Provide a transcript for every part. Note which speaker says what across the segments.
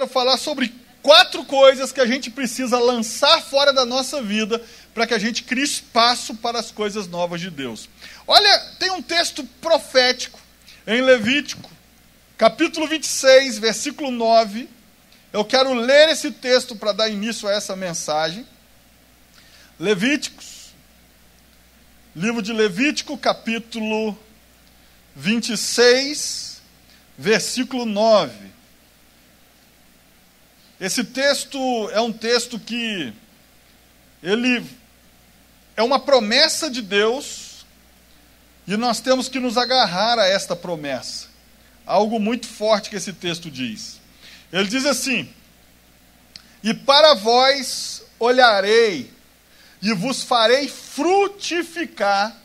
Speaker 1: quero falar sobre quatro coisas que a gente precisa lançar fora da nossa vida para que a gente crie espaço para as coisas novas de Deus. Olha, tem um texto profético em Levítico, capítulo 26, versículo 9. Eu quero ler esse texto para dar início a essa mensagem. Levíticos, livro de Levítico, capítulo 26, versículo 9. Esse texto é um texto que ele é uma promessa de Deus e nós temos que nos agarrar a esta promessa. Algo muito forte que esse texto diz. Ele diz assim: E para vós olharei e vos farei frutificar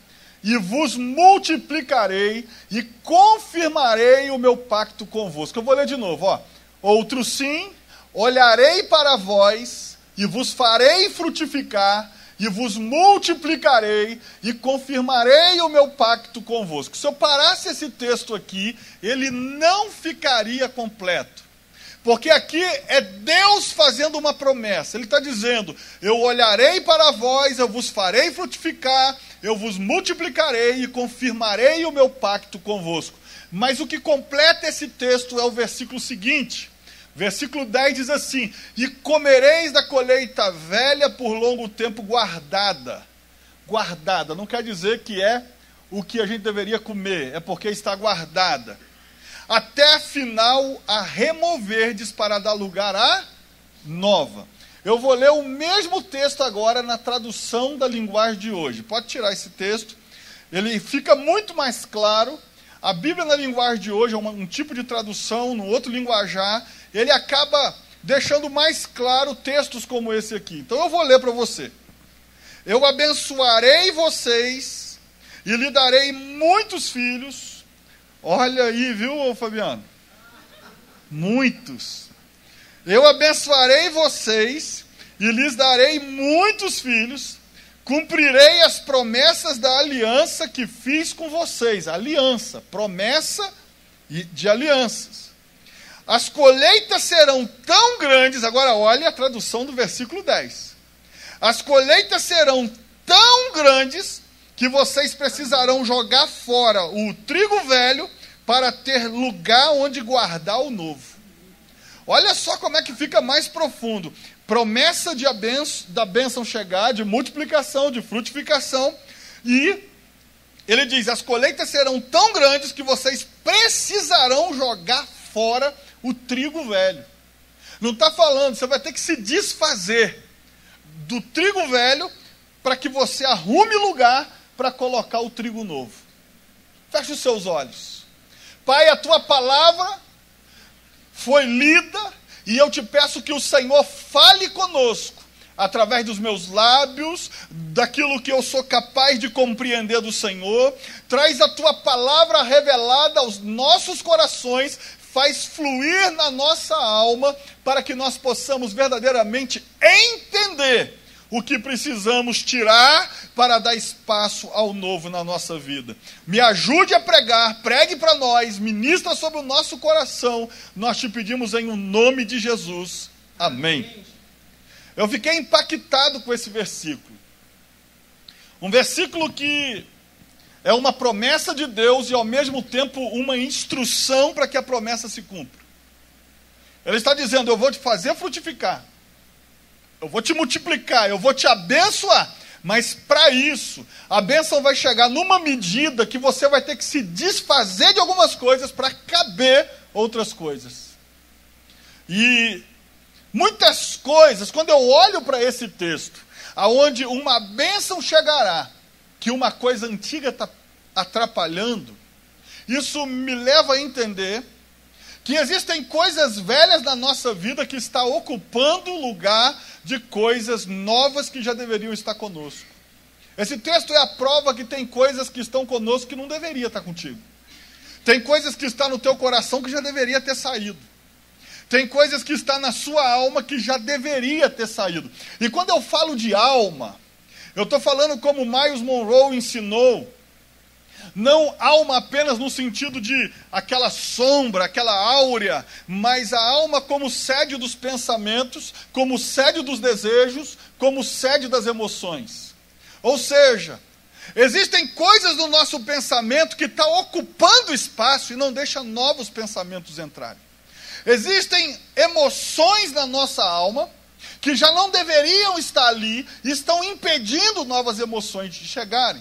Speaker 1: e vos multiplicarei e confirmarei o meu pacto convosco. Eu vou ler de novo, ó. Outro sim, olharei para vós e vos farei frutificar e vos multiplicarei e confirmarei o meu pacto convosco. Se eu parasse esse texto aqui, ele não ficaria completo. Porque aqui é Deus fazendo uma promessa. Ele está dizendo: Eu olharei para vós, eu vos farei frutificar, eu vos multiplicarei e confirmarei o meu pacto convosco. Mas o que completa esse texto é o versículo seguinte Versículo 10 diz assim: E comereis da colheita velha por longo tempo guardada. Guardada, não quer dizer que é o que a gente deveria comer, é porque está guardada. Até final a removerdes para dar lugar a nova. Eu vou ler o mesmo texto agora na tradução da linguagem de hoje. Pode tirar esse texto. Ele fica muito mais claro. A Bíblia na linguagem de hoje é um, um tipo de tradução, no outro linguajar, ele acaba deixando mais claro textos como esse aqui. Então eu vou ler para você. Eu abençoarei vocês e lhe darei muitos filhos. Olha aí, viu, Fabiano? Muitos. Eu abençoarei vocês e lhes darei muitos filhos. Cumprirei as promessas da aliança que fiz com vocês. Aliança, promessa de alianças. As colheitas serão tão grandes, agora olha a tradução do versículo 10. As colheitas serão tão grandes que vocês precisarão jogar fora o trigo velho para ter lugar onde guardar o novo. Olha só como é que fica mais profundo. Promessa de da bênção chegar, de multiplicação, de frutificação. E ele diz: as colheitas serão tão grandes que vocês precisarão jogar fora o trigo velho. Não está falando, você vai ter que se desfazer do trigo velho para que você arrume lugar para colocar o trigo novo. Feche os seus olhos. Pai, a tua palavra foi lida e eu te peço que o Senhor fale conosco através dos meus lábios, daquilo que eu sou capaz de compreender do Senhor. Traz a tua palavra revelada aos nossos corações, faz fluir na nossa alma para que nós possamos verdadeiramente entender o que precisamos tirar para dar espaço ao novo na nossa vida. Me ajude a pregar, pregue para nós, ministra sobre o nosso coração. Nós te pedimos em um nome de Jesus. Amém. Eu fiquei impactado com esse versículo. Um versículo que é uma promessa de Deus e ao mesmo tempo uma instrução para que a promessa se cumpra. Ele está dizendo: Eu vou te fazer frutificar, eu vou te multiplicar, eu vou te abençoar. Mas para isso, a bênção vai chegar numa medida que você vai ter que se desfazer de algumas coisas para caber outras coisas. E muitas coisas, quando eu olho para esse texto, aonde uma bênção chegará, que uma coisa antiga está atrapalhando, isso me leva a entender que existem coisas velhas na nossa vida que está ocupando o lugar de coisas novas que já deveriam estar conosco. Esse texto é a prova que tem coisas que estão conosco que não deveria estar contigo. Tem coisas que estão no teu coração que já deveria ter saído. Tem coisas que estão na sua alma que já deveria ter saído. E quando eu falo de alma, eu estou falando como Miles Monroe ensinou não alma apenas no sentido de aquela sombra, aquela áurea, mas a alma como sede dos pensamentos, como sede dos desejos, como sede das emoções. Ou seja, existem coisas no nosso pensamento que estão tá ocupando espaço e não deixa novos pensamentos entrarem. Existem emoções na nossa alma que já não deveriam estar ali estão impedindo novas emoções de chegarem.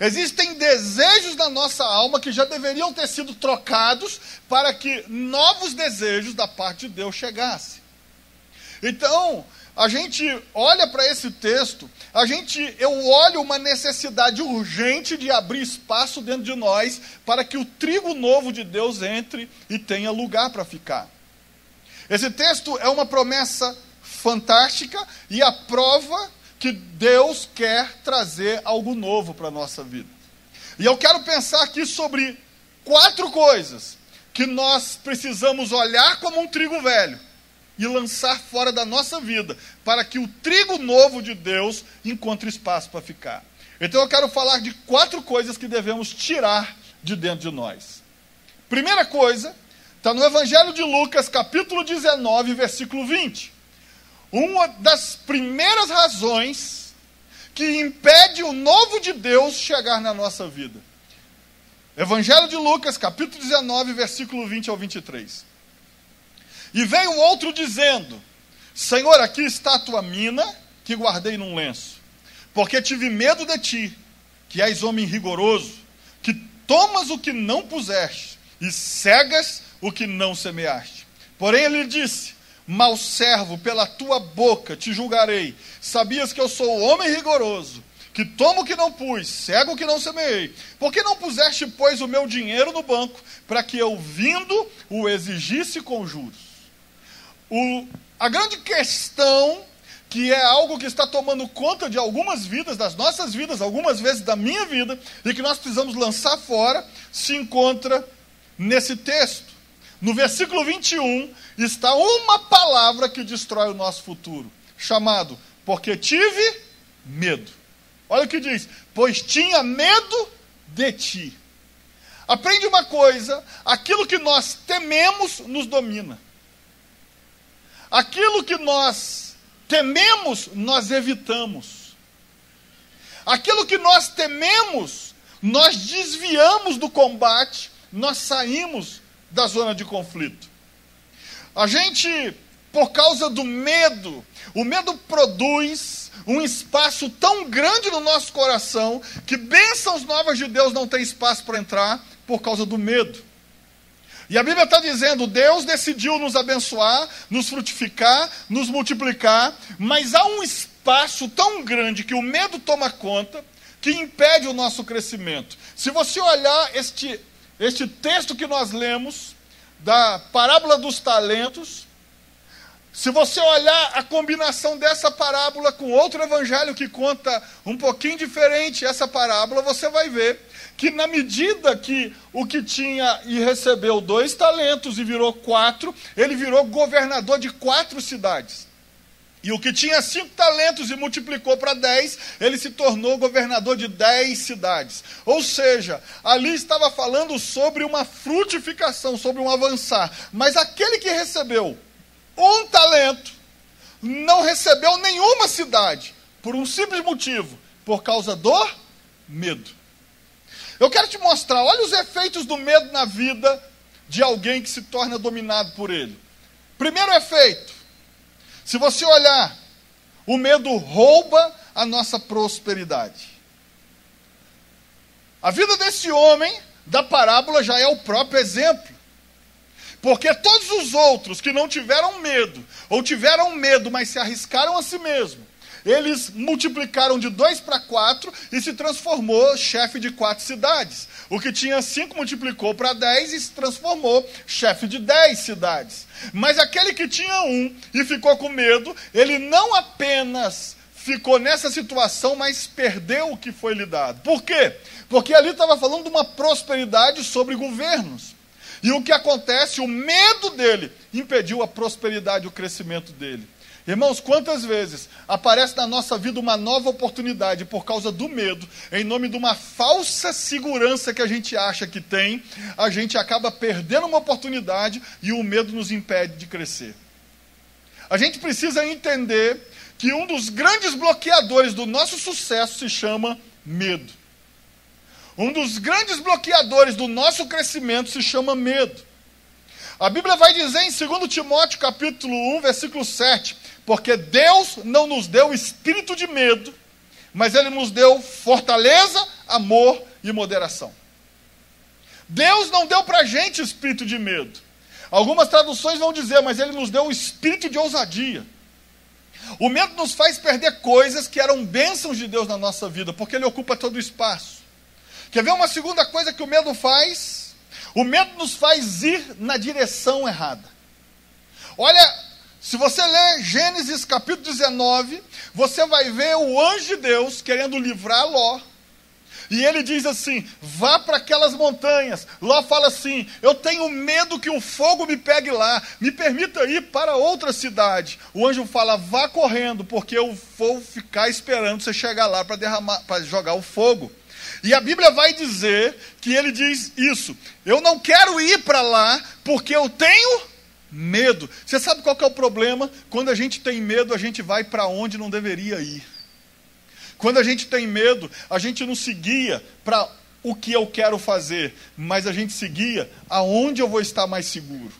Speaker 1: Existem desejos da nossa alma que já deveriam ter sido trocados para que novos desejos da parte de Deus chegassem. Então, a gente olha para esse texto, a gente eu olho uma necessidade urgente de abrir espaço dentro de nós para que o trigo novo de Deus entre e tenha lugar para ficar. Esse texto é uma promessa fantástica e a prova que Deus quer trazer algo novo para a nossa vida. E eu quero pensar aqui sobre quatro coisas que nós precisamos olhar como um trigo velho e lançar fora da nossa vida, para que o trigo novo de Deus encontre espaço para ficar. Então eu quero falar de quatro coisas que devemos tirar de dentro de nós. Primeira coisa, está no Evangelho de Lucas, capítulo 19, versículo 20. Uma das primeiras razões que impede o novo de Deus chegar na nossa vida. Evangelho de Lucas, capítulo 19, versículo 20 ao 23. E veio outro dizendo: Senhor, aqui está a tua mina que guardei num lenço, porque tive medo de ti, que és homem rigoroso, que tomas o que não puseste e cegas o que não semeaste. Porém, ele disse: Mal servo, pela tua boca te julgarei. Sabias que eu sou homem rigoroso, que tomo o que não pus, cego o que não semeei. Por que não puseste, pois, o meu dinheiro no banco, para que eu, vindo, o exigisse com juros? O, a grande questão, que é algo que está tomando conta de algumas vidas, das nossas vidas, algumas vezes da minha vida, e que nós precisamos lançar fora, se encontra nesse texto. No versículo 21 está uma palavra que destrói o nosso futuro, chamado porque tive medo. Olha o que diz: pois tinha medo de ti. Aprende uma coisa: aquilo que nós tememos nos domina. Aquilo que nós tememos, nós evitamos. Aquilo que nós tememos, nós desviamos do combate, nós saímos da zona de conflito. A gente, por causa do medo, o medo produz um espaço tão grande no nosso coração que bênçãos novas de Deus não tem espaço para entrar por causa do medo. E a Bíblia está dizendo: Deus decidiu nos abençoar, nos frutificar, nos multiplicar, mas há um espaço tão grande que o medo toma conta que impede o nosso crescimento. Se você olhar este este texto que nós lemos, da parábola dos talentos, se você olhar a combinação dessa parábola com outro evangelho que conta um pouquinho diferente essa parábola, você vai ver que na medida que o que tinha e recebeu dois talentos e virou quatro, ele virou governador de quatro cidades. E o que tinha cinco talentos e multiplicou para dez, ele se tornou governador de dez cidades. Ou seja, ali estava falando sobre uma frutificação, sobre um avançar. Mas aquele que recebeu um talento, não recebeu nenhuma cidade, por um simples motivo: por causa do medo. Eu quero te mostrar, olha os efeitos do medo na vida de alguém que se torna dominado por ele. Primeiro efeito, se você olhar, o medo rouba a nossa prosperidade. A vida desse homem da parábola já é o próprio exemplo. Porque todos os outros que não tiveram medo, ou tiveram medo, mas se arriscaram a si mesmo, eles multiplicaram de dois para quatro e se transformou chefe de quatro cidades. O que tinha cinco multiplicou para dez e se transformou chefe de dez cidades. Mas aquele que tinha um e ficou com medo, ele não apenas ficou nessa situação, mas perdeu o que foi lhe dado. Por quê? Porque ali estava falando de uma prosperidade sobre governos. E o que acontece? O medo dele impediu a prosperidade o crescimento dele. Irmãos, quantas vezes aparece na nossa vida uma nova oportunidade por causa do medo, em nome de uma falsa segurança que a gente acha que tem, a gente acaba perdendo uma oportunidade e o medo nos impede de crescer. A gente precisa entender que um dos grandes bloqueadores do nosso sucesso se chama medo. Um dos grandes bloqueadores do nosso crescimento se chama medo. A Bíblia vai dizer em 2 Timóteo capítulo 1, versículo 7, porque Deus não nos deu espírito de medo, mas Ele nos deu fortaleza, amor e moderação. Deus não deu para a gente espírito de medo. Algumas traduções vão dizer, mas Ele nos deu o espírito de ousadia. O medo nos faz perder coisas que eram bênçãos de Deus na nossa vida, porque ele ocupa todo o espaço. Quer ver uma segunda coisa que o medo faz? O medo nos faz ir na direção errada. Olha, se você ler Gênesis capítulo 19, você vai ver o anjo de Deus querendo livrar Ló. E ele diz assim: vá para aquelas montanhas. Ló fala assim: eu tenho medo que o fogo me pegue lá, me permita ir para outra cidade. O anjo fala: vá correndo, porque eu vou ficar esperando você chegar lá para derramar, para jogar o fogo. E a Bíblia vai dizer que ele diz isso: eu não quero ir para lá porque eu tenho medo. Você sabe qual é o problema? Quando a gente tem medo, a gente vai para onde não deveria ir. Quando a gente tem medo, a gente não seguia para o que eu quero fazer, mas a gente seguia aonde eu vou estar mais seguro.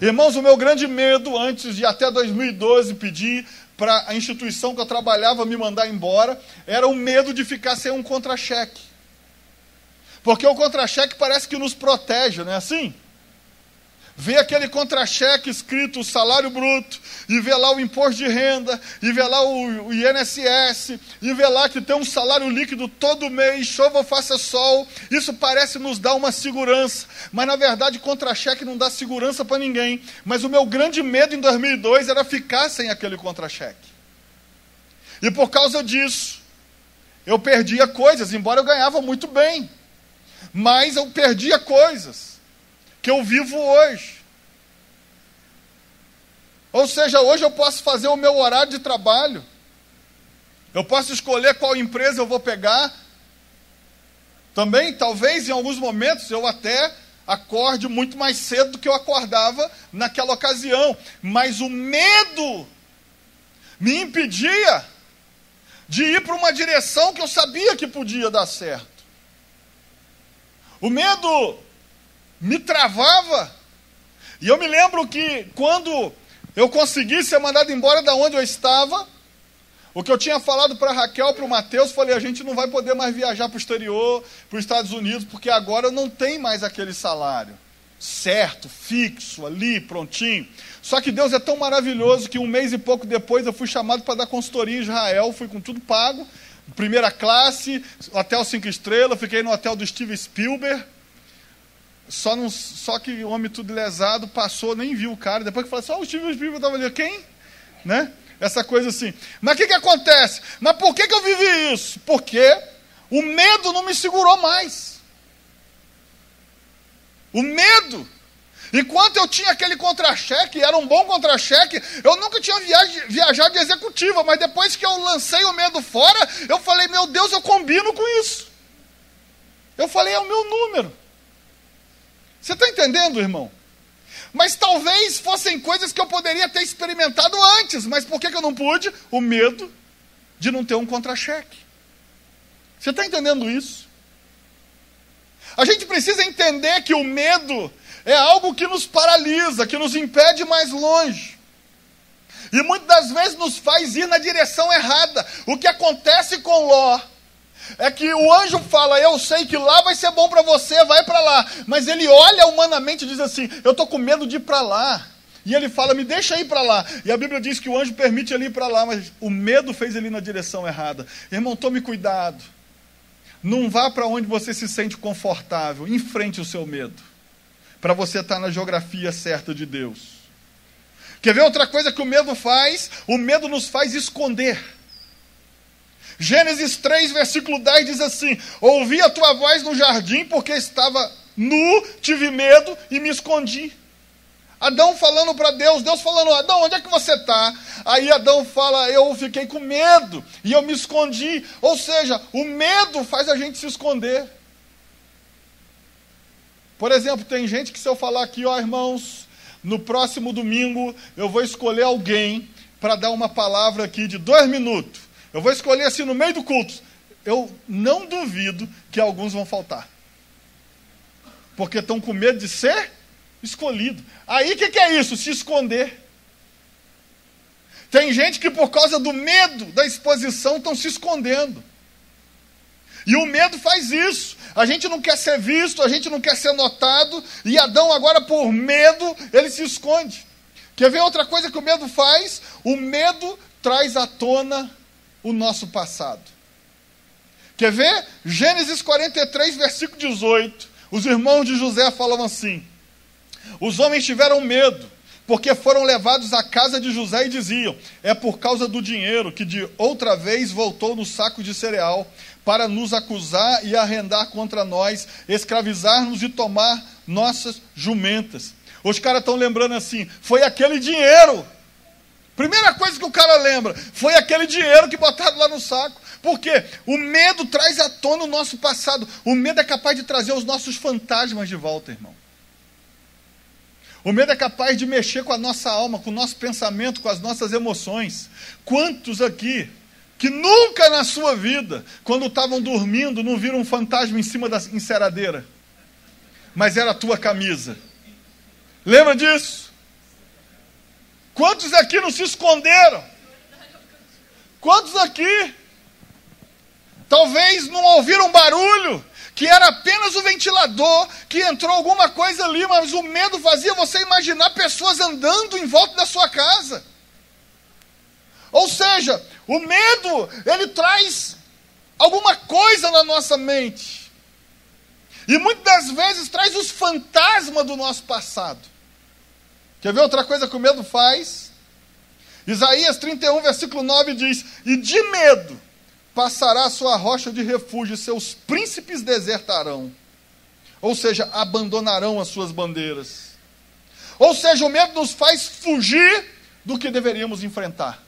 Speaker 1: Irmãos, o meu grande medo, antes de até 2012 pedir para a instituição que eu trabalhava me mandar embora, era o medo de ficar sem um contra-cheque. Porque o contra-cheque parece que nos protege, não é assim? Vê aquele contra-cheque escrito salário bruto, e vê lá o imposto de renda, e vê lá o, o INSS, e vê lá que tem um salário líquido todo mês, chova ou faça sol, isso parece nos dar uma segurança, mas na verdade contra-cheque não dá segurança para ninguém. Mas o meu grande medo em 2002 era ficar sem aquele contra-cheque. E por causa disso, eu perdia coisas, embora eu ganhava muito bem, mas eu perdia coisas que eu vivo hoje. Ou seja, hoje eu posso fazer o meu horário de trabalho. Eu posso escolher qual empresa eu vou pegar. Também, talvez em alguns momentos eu até acorde muito mais cedo do que eu acordava naquela ocasião. Mas o medo me impedia de ir para uma direção que eu sabia que podia dar certo. O medo me travava. E eu me lembro que quando eu consegui ser mandado embora da onde eu estava, o que eu tinha falado para Raquel, para o Mateus, falei: a gente não vai poder mais viajar para o exterior, para os Estados Unidos, porque agora não tenho mais aquele salário certo, fixo, ali, prontinho. Só que Deus é tão maravilhoso que um mês e pouco depois eu fui chamado para dar consultoria em Israel, fui com tudo pago, primeira classe, hotel cinco estrelas, fiquei no hotel do Steve Spielberg. Só, não, só que o homem tudo lesado passou, nem viu o cara. Depois que falou assim, oh, o Steve Spielberg estava ali. Quem? Né? Essa coisa assim. Mas o que, que acontece? Mas por que, que eu vivi isso? Porque o medo não me segurou mais. O medo. Enquanto eu tinha aquele contra-cheque, era um bom contra-cheque, eu nunca tinha viaj viajado de executiva, mas depois que eu lancei o medo fora, eu falei, meu Deus, eu combino com isso. Eu falei, é o meu número. Você está entendendo, irmão? Mas talvez fossem coisas que eu poderia ter experimentado antes, mas por que, eu não pude? O medo de não ter um contra-cheque. Você está entendendo isso? A gente precisa entender que o medo é algo que nos paralisa, que nos impede mais longe. E muitas das vezes nos faz ir na direção errada. O que acontece com Ló é que o anjo fala: Eu sei que lá vai ser bom para você, vai Mas ele olha humanamente e diz assim: Eu estou com medo de ir para lá. E ele fala: Me deixa ir para lá. E a Bíblia diz que o anjo permite ele ir para lá, mas o medo fez ele ir na direção errada. Irmão, tome cuidado. Não vá para onde você se sente confortável. Enfrente o seu medo. Para você estar tá na geografia certa de Deus. Quer ver outra coisa que o medo faz? O medo nos faz esconder. Gênesis 3, versículo 10 diz assim: Ouvi a tua voz no jardim, porque estava nu, tive medo e me escondi. Adão falando para Deus, Deus falando, Adão, onde é que você está? Aí Adão fala, eu fiquei com medo e eu me escondi. Ou seja, o medo faz a gente se esconder. Por exemplo, tem gente que se eu falar aqui, ó irmãos, no próximo domingo eu vou escolher alguém para dar uma palavra aqui de dois minutos. Eu vou escolher assim no meio do culto. Eu não duvido que alguns vão faltar. Porque estão com medo de ser escolhido. Aí o que, que é isso? Se esconder. Tem gente que por causa do medo da exposição estão se escondendo. E o medo faz isso. A gente não quer ser visto, a gente não quer ser notado, e Adão agora por medo, ele se esconde. Quer ver outra coisa que o medo faz? O medo traz à tona o nosso passado. Quer ver? Gênesis 43, versículo 18. Os irmãos de José falam assim: Os homens tiveram medo, porque foram levados à casa de José e diziam: É por causa do dinheiro que de outra vez voltou no saco de cereal, para nos acusar e arrendar contra nós, escravizar-nos e tomar nossas jumentas. Os caras estão lembrando assim: foi aquele dinheiro. Primeira coisa que o cara lembra foi aquele dinheiro que botaram lá no saco. Porque o medo traz à tona o nosso passado. O medo é capaz de trazer os nossos fantasmas de volta, irmão. O medo é capaz de mexer com a nossa alma, com o nosso pensamento, com as nossas emoções. Quantos aqui que nunca na sua vida, quando estavam dormindo, não viram um fantasma em cima da enceradeira? Mas era a tua camisa. Lembra disso? Quantos aqui não se esconderam? Quantos aqui? Talvez não ouviram barulho, que era apenas o ventilador, que entrou alguma coisa ali, mas o medo fazia você imaginar pessoas andando em volta da sua casa. Ou seja, o medo, ele traz alguma coisa na nossa mente. E muitas das vezes traz os fantasmas do nosso passado. Quer ver outra coisa que o medo faz? Isaías 31, versículo 9 diz: E de medo passará a sua rocha de refúgio, seus príncipes desertarão. Ou seja, abandonarão as suas bandeiras. Ou seja, o medo nos faz fugir do que deveríamos enfrentar.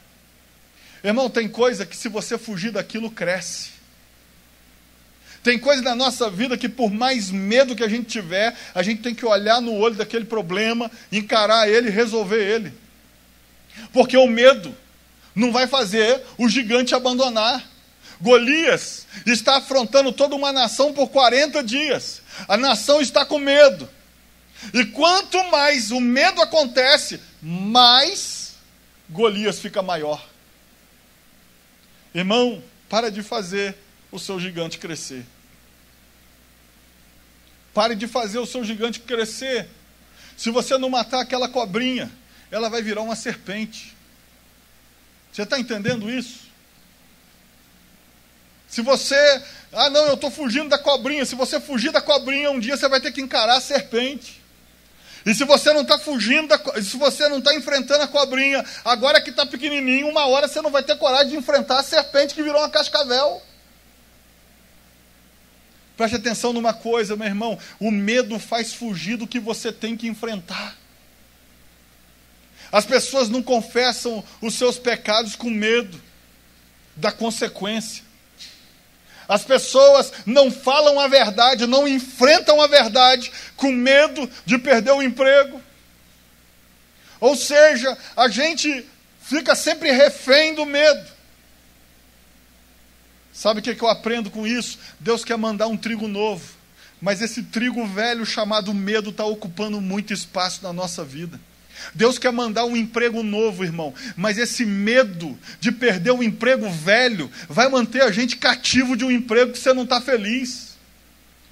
Speaker 1: Irmão, tem coisa que se você fugir daquilo, cresce. Tem coisa na nossa vida que, por mais medo que a gente tiver, a gente tem que olhar no olho daquele problema, encarar ele resolver ele. Porque o medo não vai fazer o gigante abandonar. Golias está afrontando toda uma nação por 40 dias. A nação está com medo. E quanto mais o medo acontece, mais Golias fica maior. Irmão, para de fazer o seu gigante crescer. Pare de fazer o seu gigante crescer. Se você não matar aquela cobrinha, ela vai virar uma serpente. Você está entendendo isso? Se você, ah não, eu estou fugindo da cobrinha. Se você fugir da cobrinha, um dia você vai ter que encarar a serpente. E se você não está fugindo, da, se você não está enfrentando a cobrinha, agora que está pequenininho, uma hora você não vai ter coragem de enfrentar a serpente que virou uma cascavel. Preste atenção numa coisa, meu irmão: o medo faz fugir do que você tem que enfrentar. As pessoas não confessam os seus pecados com medo da consequência. As pessoas não falam a verdade, não enfrentam a verdade com medo de perder o emprego. Ou seja, a gente fica sempre refém do medo. Sabe o que, eu aprendo com isso? Deus quer mandar um trigo novo, mas esse trigo velho chamado medo está ocupando muito espaço na nossa vida. Deus quer mandar um emprego novo, irmão, mas esse medo de perder um emprego velho vai manter a gente cativo de um emprego que você não está feliz.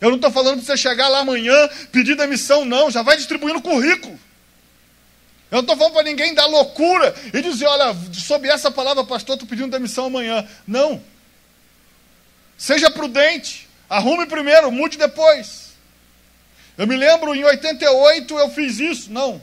Speaker 1: Eu não estou falando para você chegar lá amanhã, pedir demissão, não, já vai distribuindo currículo. Eu não estou falando para ninguém dar loucura e dizer, olha, sob essa palavra, pastor, estou pedindo demissão amanhã. Não. Seja prudente. Arrume primeiro, mude depois. Eu me lembro, em 88 eu fiz isso. Não.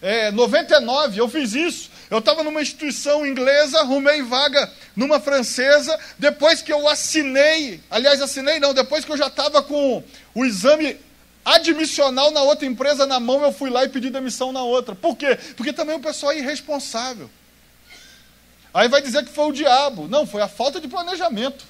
Speaker 1: É, 99 eu fiz isso. Eu estava numa instituição inglesa, arrumei vaga numa francesa. Depois que eu assinei, aliás, assinei não, depois que eu já estava com o exame admissional na outra empresa na mão, eu fui lá e pedi demissão na outra. Por quê? Porque também o pessoal é irresponsável. Aí vai dizer que foi o diabo. Não, foi a falta de planejamento.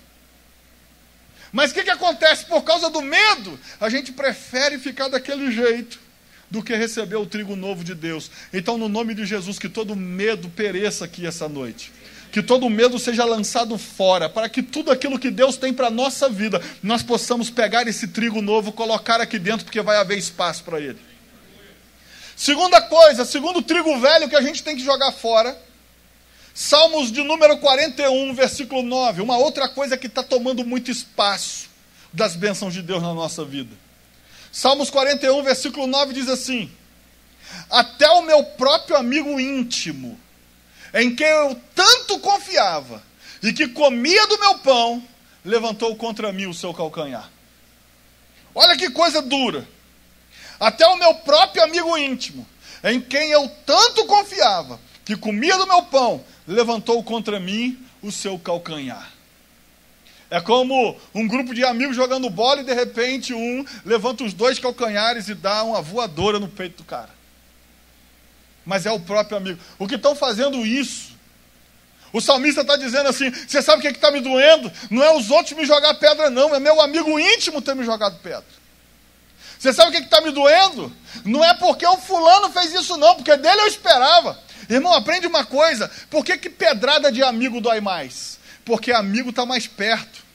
Speaker 1: Mas o que, que acontece? Por causa do medo, a gente prefere ficar daquele jeito do que receber o trigo novo de Deus. Então, no nome de Jesus, que todo medo pereça aqui essa noite. Que todo medo seja lançado fora, para que tudo aquilo que Deus tem para a nossa vida, nós possamos pegar esse trigo novo, colocar aqui dentro, porque vai haver espaço para ele. Segunda coisa, segundo trigo velho que a gente tem que jogar fora, Salmos de número 41, versículo 9. Uma outra coisa que está tomando muito espaço das bênçãos de Deus na nossa vida. Salmos 41, versículo 9 diz assim: Até o meu próprio amigo íntimo, em quem eu tanto confiava e que comia do meu pão, levantou contra mim o seu calcanhar. Olha que coisa dura. Até o meu próprio amigo íntimo, em quem eu tanto confiava, que comia do meu pão, levantou contra mim o seu calcanhar. É como um grupo de amigos jogando bola e de repente um levanta os dois calcanhares e dá uma voadora no peito do cara. Mas é o próprio amigo. O que estão fazendo isso? O salmista está dizendo assim: você sabe o que é está me doendo? Não é os outros me jogar pedra, não, é meu amigo íntimo ter me jogado pedra. Você sabe o que é está me doendo? Não é porque o fulano fez isso, não, porque dele eu esperava. Irmão, aprende uma coisa: por que, que pedrada de amigo dói mais? Porque amigo está mais perto.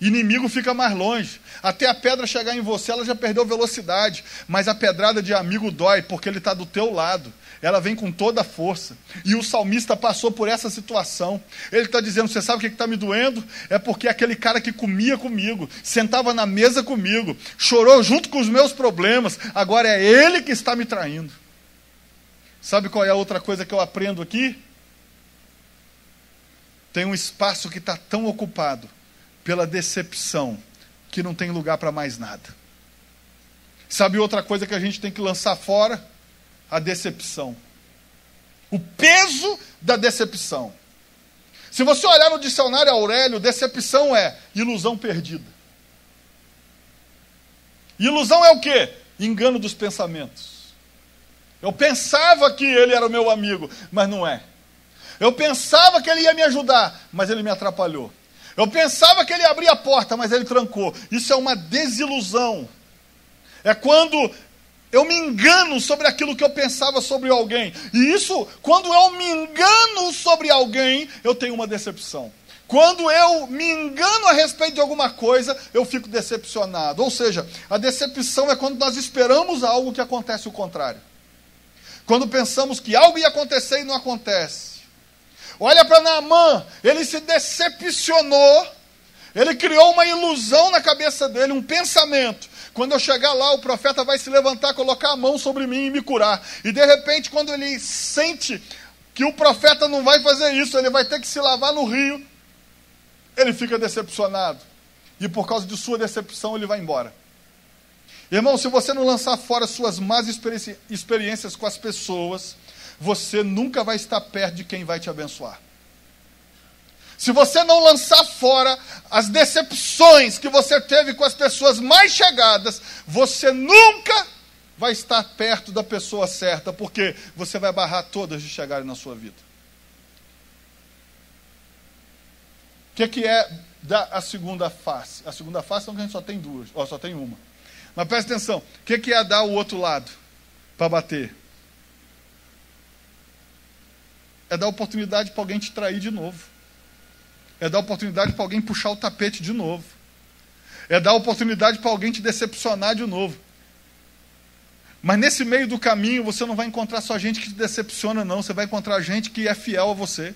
Speaker 1: Inimigo fica mais longe. Até a pedra chegar em você, ela já perdeu velocidade. Mas a pedrada de amigo dói, porque ele está do teu lado. Ela vem com toda a força. E o salmista passou por essa situação. Ele está dizendo: Você sabe o que está me doendo? É porque aquele cara que comia comigo, sentava na mesa comigo, chorou junto com os meus problemas, agora é ele que está me traindo. Sabe qual é a outra coisa que eu aprendo aqui? Tem um espaço que está tão ocupado pela decepção que não tem lugar para mais nada. Sabe outra coisa que a gente tem que lançar fora? A decepção. O peso da decepção. Se você olhar no dicionário Aurélio, decepção é ilusão perdida. Ilusão é o quê? Engano dos pensamentos. Eu pensava que ele era o meu amigo, mas não é. Eu pensava que ele ia me ajudar, mas ele me atrapalhou. Eu pensava que ele ia abrir a porta, mas ele trancou. Isso é uma desilusão. É quando eu me engano sobre aquilo que eu pensava sobre alguém. E isso, quando eu me engano sobre alguém, eu tenho uma decepção. Quando eu me engano a respeito de alguma coisa, eu fico decepcionado. Ou seja, a decepção é quando nós esperamos algo que acontece o contrário. Quando pensamos que algo ia acontecer e não acontece. Olha para Naamã, ele se decepcionou, ele criou uma ilusão na cabeça dele, um pensamento. Quando eu chegar lá, o profeta vai se levantar, colocar a mão sobre mim e me curar. E de repente, quando ele sente que o profeta não vai fazer isso, ele vai ter que se lavar no rio, ele fica decepcionado. E por causa de sua decepção, ele vai embora. Irmão, se você não lançar fora suas más experiências com as pessoas, você nunca vai estar perto de quem vai te abençoar. Se você não lançar fora as decepções que você teve com as pessoas mais chegadas, você nunca vai estar perto da pessoa certa, porque você vai barrar todas de chegarem na sua vida. O que, que é da, a segunda face? A segunda face é que a gente só tem duas, ó, só tem uma. Mas presta atenção: o que, é dar o outro lado para bater? É dar oportunidade para alguém te trair de novo. É dar oportunidade para alguém puxar o tapete de novo. É dar oportunidade para alguém te decepcionar de novo. Mas nesse meio do caminho você não vai encontrar só gente que te decepciona, não. Você vai encontrar gente que é fiel a você.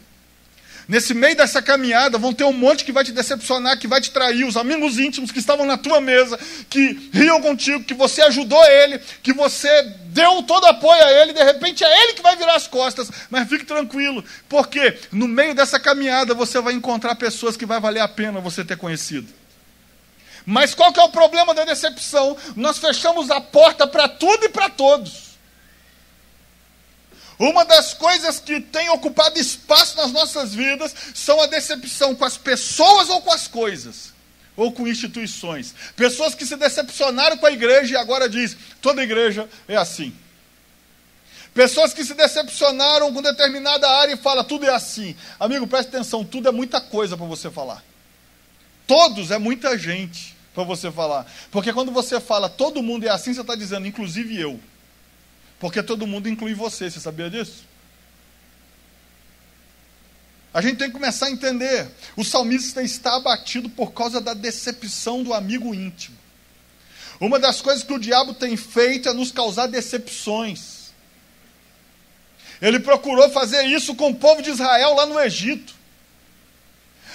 Speaker 1: Nesse meio dessa caminhada, vão ter um monte que vai te decepcionar, que vai te trair, os amigos íntimos que estavam na tua mesa, que riam contigo, que você ajudou ele, que você deu todo apoio a ele, de repente é ele que vai virar as costas. Mas fique tranquilo, porque no meio dessa caminhada você vai encontrar pessoas que vai valer a pena você ter conhecido. Mas qual que é o problema da decepção? Nós fechamos a porta para tudo e para todos. Uma das coisas que tem ocupado espaço nas nossas vidas são a decepção com as pessoas ou com as coisas. ou com instituições. Pessoas que se decepcionaram com a igreja e agora diz: toda igreja é assim. Pessoas que se decepcionaram com determinada área e fala tudo é assim. Amigo, preste atenção, tudo é muita coisa para você falar. Todos é muita gente para você falar. Porque quando você fala todo mundo é assim, você está dizendo, inclusive eu. Porque todo mundo inclui você, você sabia disso? A gente tem que começar a entender. O salmista está abatido por causa da decepção do amigo íntimo. Uma das coisas que o diabo tem feito é nos causar decepções. Ele procurou fazer isso com o povo de Israel lá no Egito.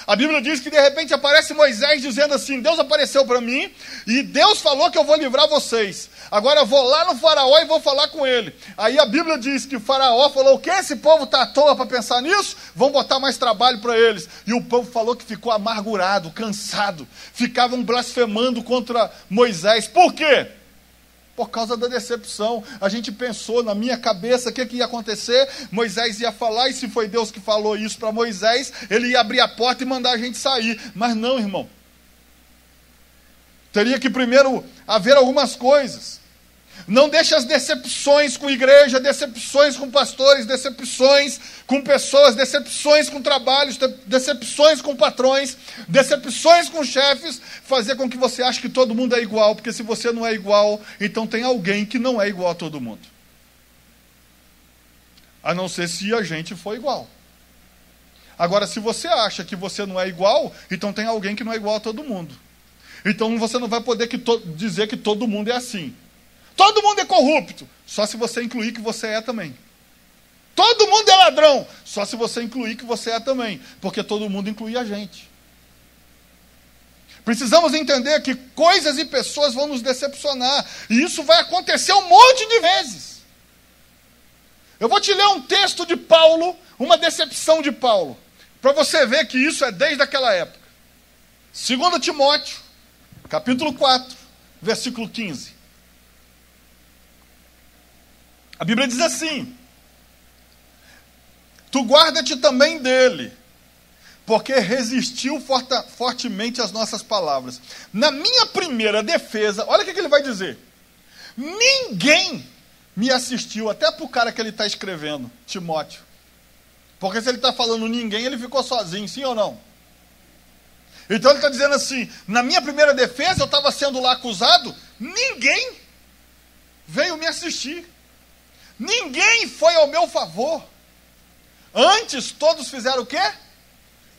Speaker 1: A Bíblia diz que de repente aparece Moisés dizendo assim: Deus apareceu para mim e Deus falou que eu vou livrar vocês. Agora eu vou lá no Faraó e vou falar com ele. Aí a Bíblia diz que o Faraó falou: O que? Esse povo está à toa para pensar nisso? Vão botar mais trabalho para eles. E o povo falou que ficou amargurado, cansado, ficavam blasfemando contra Moisés. Por quê? Por causa da decepção. A gente pensou na minha cabeça o que, que ia acontecer. Moisés ia falar, e se foi Deus que falou isso para Moisés, ele ia abrir a porta e mandar a gente sair. Mas não, irmão. Teria que primeiro haver algumas coisas. Não deixe as decepções com igreja, decepções com pastores, decepções com pessoas, decepções com trabalhos, decepções com patrões, decepções com chefes, fazer com que você ache que todo mundo é igual, porque se você não é igual, então tem alguém que não é igual a todo mundo. A não ser se a gente for igual. Agora, se você acha que você não é igual, então tem alguém que não é igual a todo mundo. Então você não vai poder que dizer que todo mundo é assim. Todo mundo é corrupto, só se você incluir que você é também. Todo mundo é ladrão, só se você incluir que você é também, porque todo mundo inclui a gente. Precisamos entender que coisas e pessoas vão nos decepcionar, e isso vai acontecer um monte de vezes. Eu vou te ler um texto de Paulo, uma decepção de Paulo, para você ver que isso é desde aquela época. 2 Timóteo, capítulo 4, versículo 15. A Bíblia diz assim: Tu guarda-te também dele, porque resistiu fortemente às nossas palavras. Na minha primeira defesa, olha o que, que ele vai dizer: Ninguém me assistiu, até para o cara que ele está escrevendo, Timóteo. Porque se ele está falando ninguém, ele ficou sozinho, sim ou não? Então ele está dizendo assim: na minha primeira defesa, eu estava sendo lá acusado, ninguém veio me assistir. Ninguém foi ao meu favor. Antes todos fizeram o quê?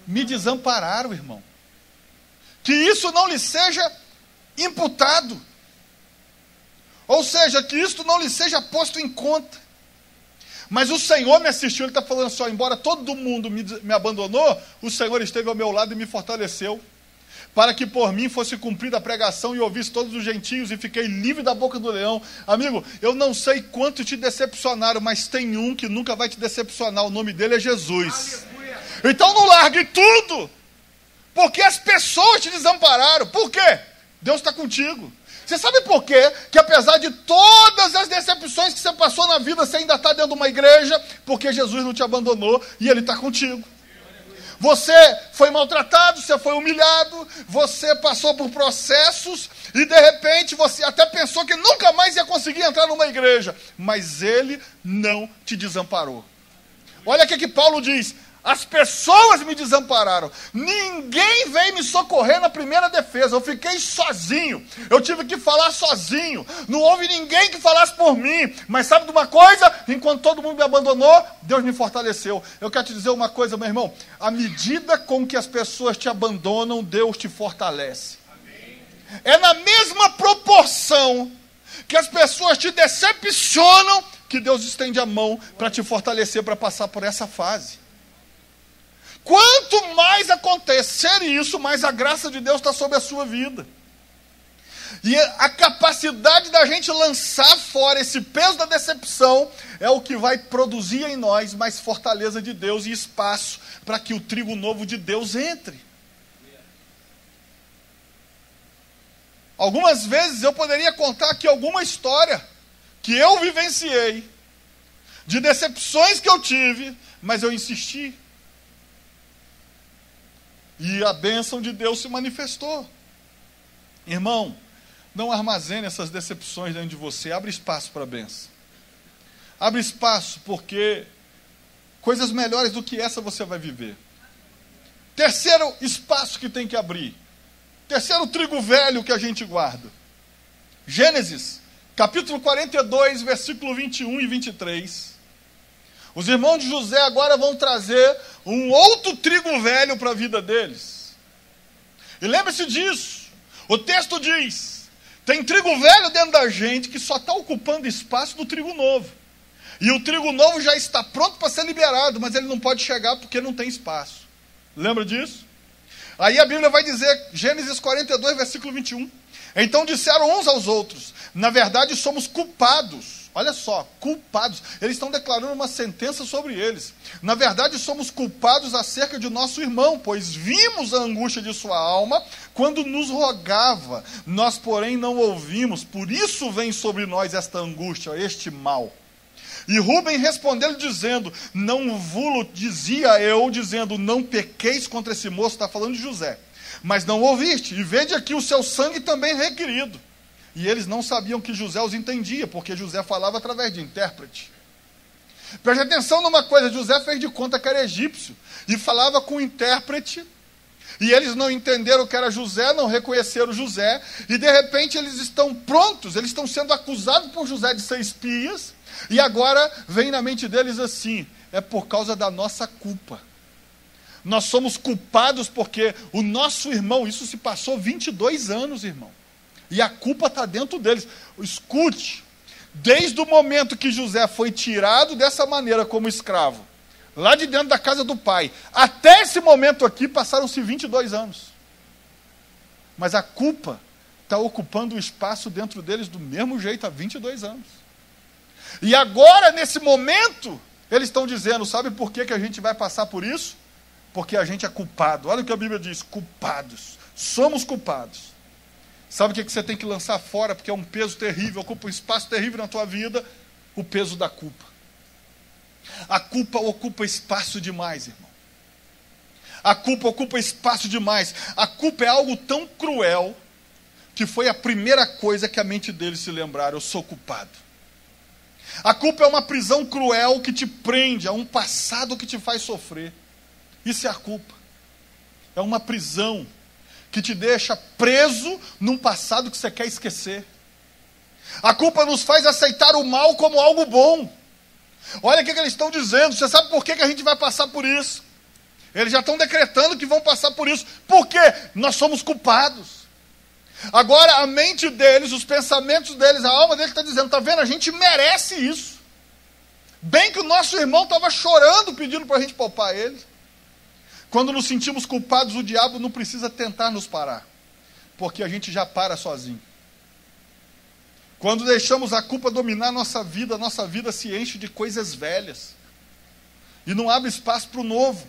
Speaker 1: Me desampararam, irmão. Que isso não lhe seja imputado. Ou seja, que isto não lhe seja posto em conta. Mas o Senhor me assistiu, Ele está falando só, embora todo mundo me, me abandonou, o Senhor esteve ao meu lado e me fortaleceu para que por mim fosse cumprida a pregação e ouvisse todos os gentios e fiquei livre da boca do leão. Amigo, eu não sei quanto te decepcionaram, mas tem um que nunca vai te decepcionar, o nome dele é Jesus. Aleluia. Então não largue tudo, porque as pessoas te desampararam. Por quê? Deus está contigo. Você sabe por quê? Que apesar de todas as decepções que você passou na vida, você ainda está dentro de uma igreja, porque Jesus não te abandonou e Ele está contigo. Você foi maltratado, você foi humilhado, você passou por processos e de repente você até pensou que nunca mais ia conseguir entrar numa igreja, mas ele não te desamparou. Olha o que, que Paulo diz: as pessoas me desampararam. Ninguém veio me socorrer na primeira defesa. Eu fiquei sozinho. Eu tive que falar sozinho. Não houve ninguém que falasse por mim. Mas sabe de uma coisa? Enquanto todo mundo me abandonou, Deus me fortaleceu. Eu quero te dizer uma coisa, meu irmão. À medida com que as pessoas te abandonam, Deus te fortalece. É na mesma proporção que as pessoas te decepcionam que Deus estende a mão para te fortalecer para passar por essa fase. Quanto mais acontecer isso, mais a graça de Deus está sobre a sua vida. E a capacidade da gente lançar fora esse peso da decepção é o que vai produzir em nós mais fortaleza de Deus e espaço para que o trigo novo de Deus entre. Algumas vezes eu poderia contar aqui alguma história que eu vivenciei, de decepções que eu tive, mas eu insisti. E a bênção de Deus se manifestou. Irmão, não armazene essas decepções dentro de você, abre espaço para a benção. Abre espaço, porque coisas melhores do que essa você vai viver. Terceiro espaço que tem que abrir. Terceiro trigo velho que a gente guarda. Gênesis, capítulo 42, versículo 21 e 23. Os irmãos de José agora vão trazer um outro trigo velho para a vida deles. E lembre-se disso. O texto diz: tem trigo velho dentro da gente que só está ocupando espaço do trigo novo. E o trigo novo já está pronto para ser liberado, mas ele não pode chegar porque não tem espaço. Lembra disso? Aí a Bíblia vai dizer, Gênesis 42, versículo 21. Então disseram uns aos outros: Na verdade, somos culpados. Olha só, culpados. Eles estão declarando uma sentença sobre eles. Na verdade, somos culpados acerca de nosso irmão, pois vimos a angústia de sua alma quando nos rogava. Nós, porém, não ouvimos. Por isso vem sobre nós esta angústia, este mal. E Rubem respondeu dizendo: Não vulo, dizia eu, dizendo: Não pequeis contra esse moço, está falando de José. Mas não ouviste, e vede aqui o seu sangue também requerido. E eles não sabiam que José os entendia, porque José falava através de intérprete. Preste atenção numa coisa: José fez de conta que era egípcio e falava com o intérprete. E eles não entenderam que era José, não reconheceram José, e de repente eles estão prontos, eles estão sendo acusados por José de ser espias, e agora vem na mente deles assim: é por causa da nossa culpa. Nós somos culpados porque o nosso irmão, isso se passou 22 anos, irmão. E a culpa está dentro deles. Escute, desde o momento que José foi tirado dessa maneira como escravo, lá de dentro da casa do pai, até esse momento aqui passaram-se 22 anos. Mas a culpa está ocupando o espaço dentro deles do mesmo jeito há 22 anos. E agora, nesse momento, eles estão dizendo: sabe por que, que a gente vai passar por isso? Porque a gente é culpado. Olha o que a Bíblia diz: culpados. Somos culpados. Sabe o que, que você tem que lançar fora? Porque é um peso terrível, ocupa um espaço terrível na tua vida o peso da culpa. A culpa ocupa espaço demais, irmão. A culpa ocupa espaço demais. A culpa é algo tão cruel que foi a primeira coisa que a mente deles se lembraram: eu sou culpado. A culpa é uma prisão cruel que te prende a um passado que te faz sofrer. Isso é a culpa. É uma prisão que te deixa preso num passado que você quer esquecer. A culpa nos faz aceitar o mal como algo bom. Olha o que, que eles estão dizendo. Você sabe por que, que a gente vai passar por isso? Eles já estão decretando que vão passar por isso. Por quê? Nós somos culpados. Agora a mente deles, os pensamentos deles, a alma deles está dizendo: está vendo? A gente merece isso. Bem que o nosso irmão estava chorando pedindo para a gente poupar ele. Quando nos sentimos culpados, o diabo não precisa tentar nos parar, porque a gente já para sozinho. Quando deixamos a culpa dominar nossa vida, nossa vida se enche de coisas velhas e não abre espaço para o novo.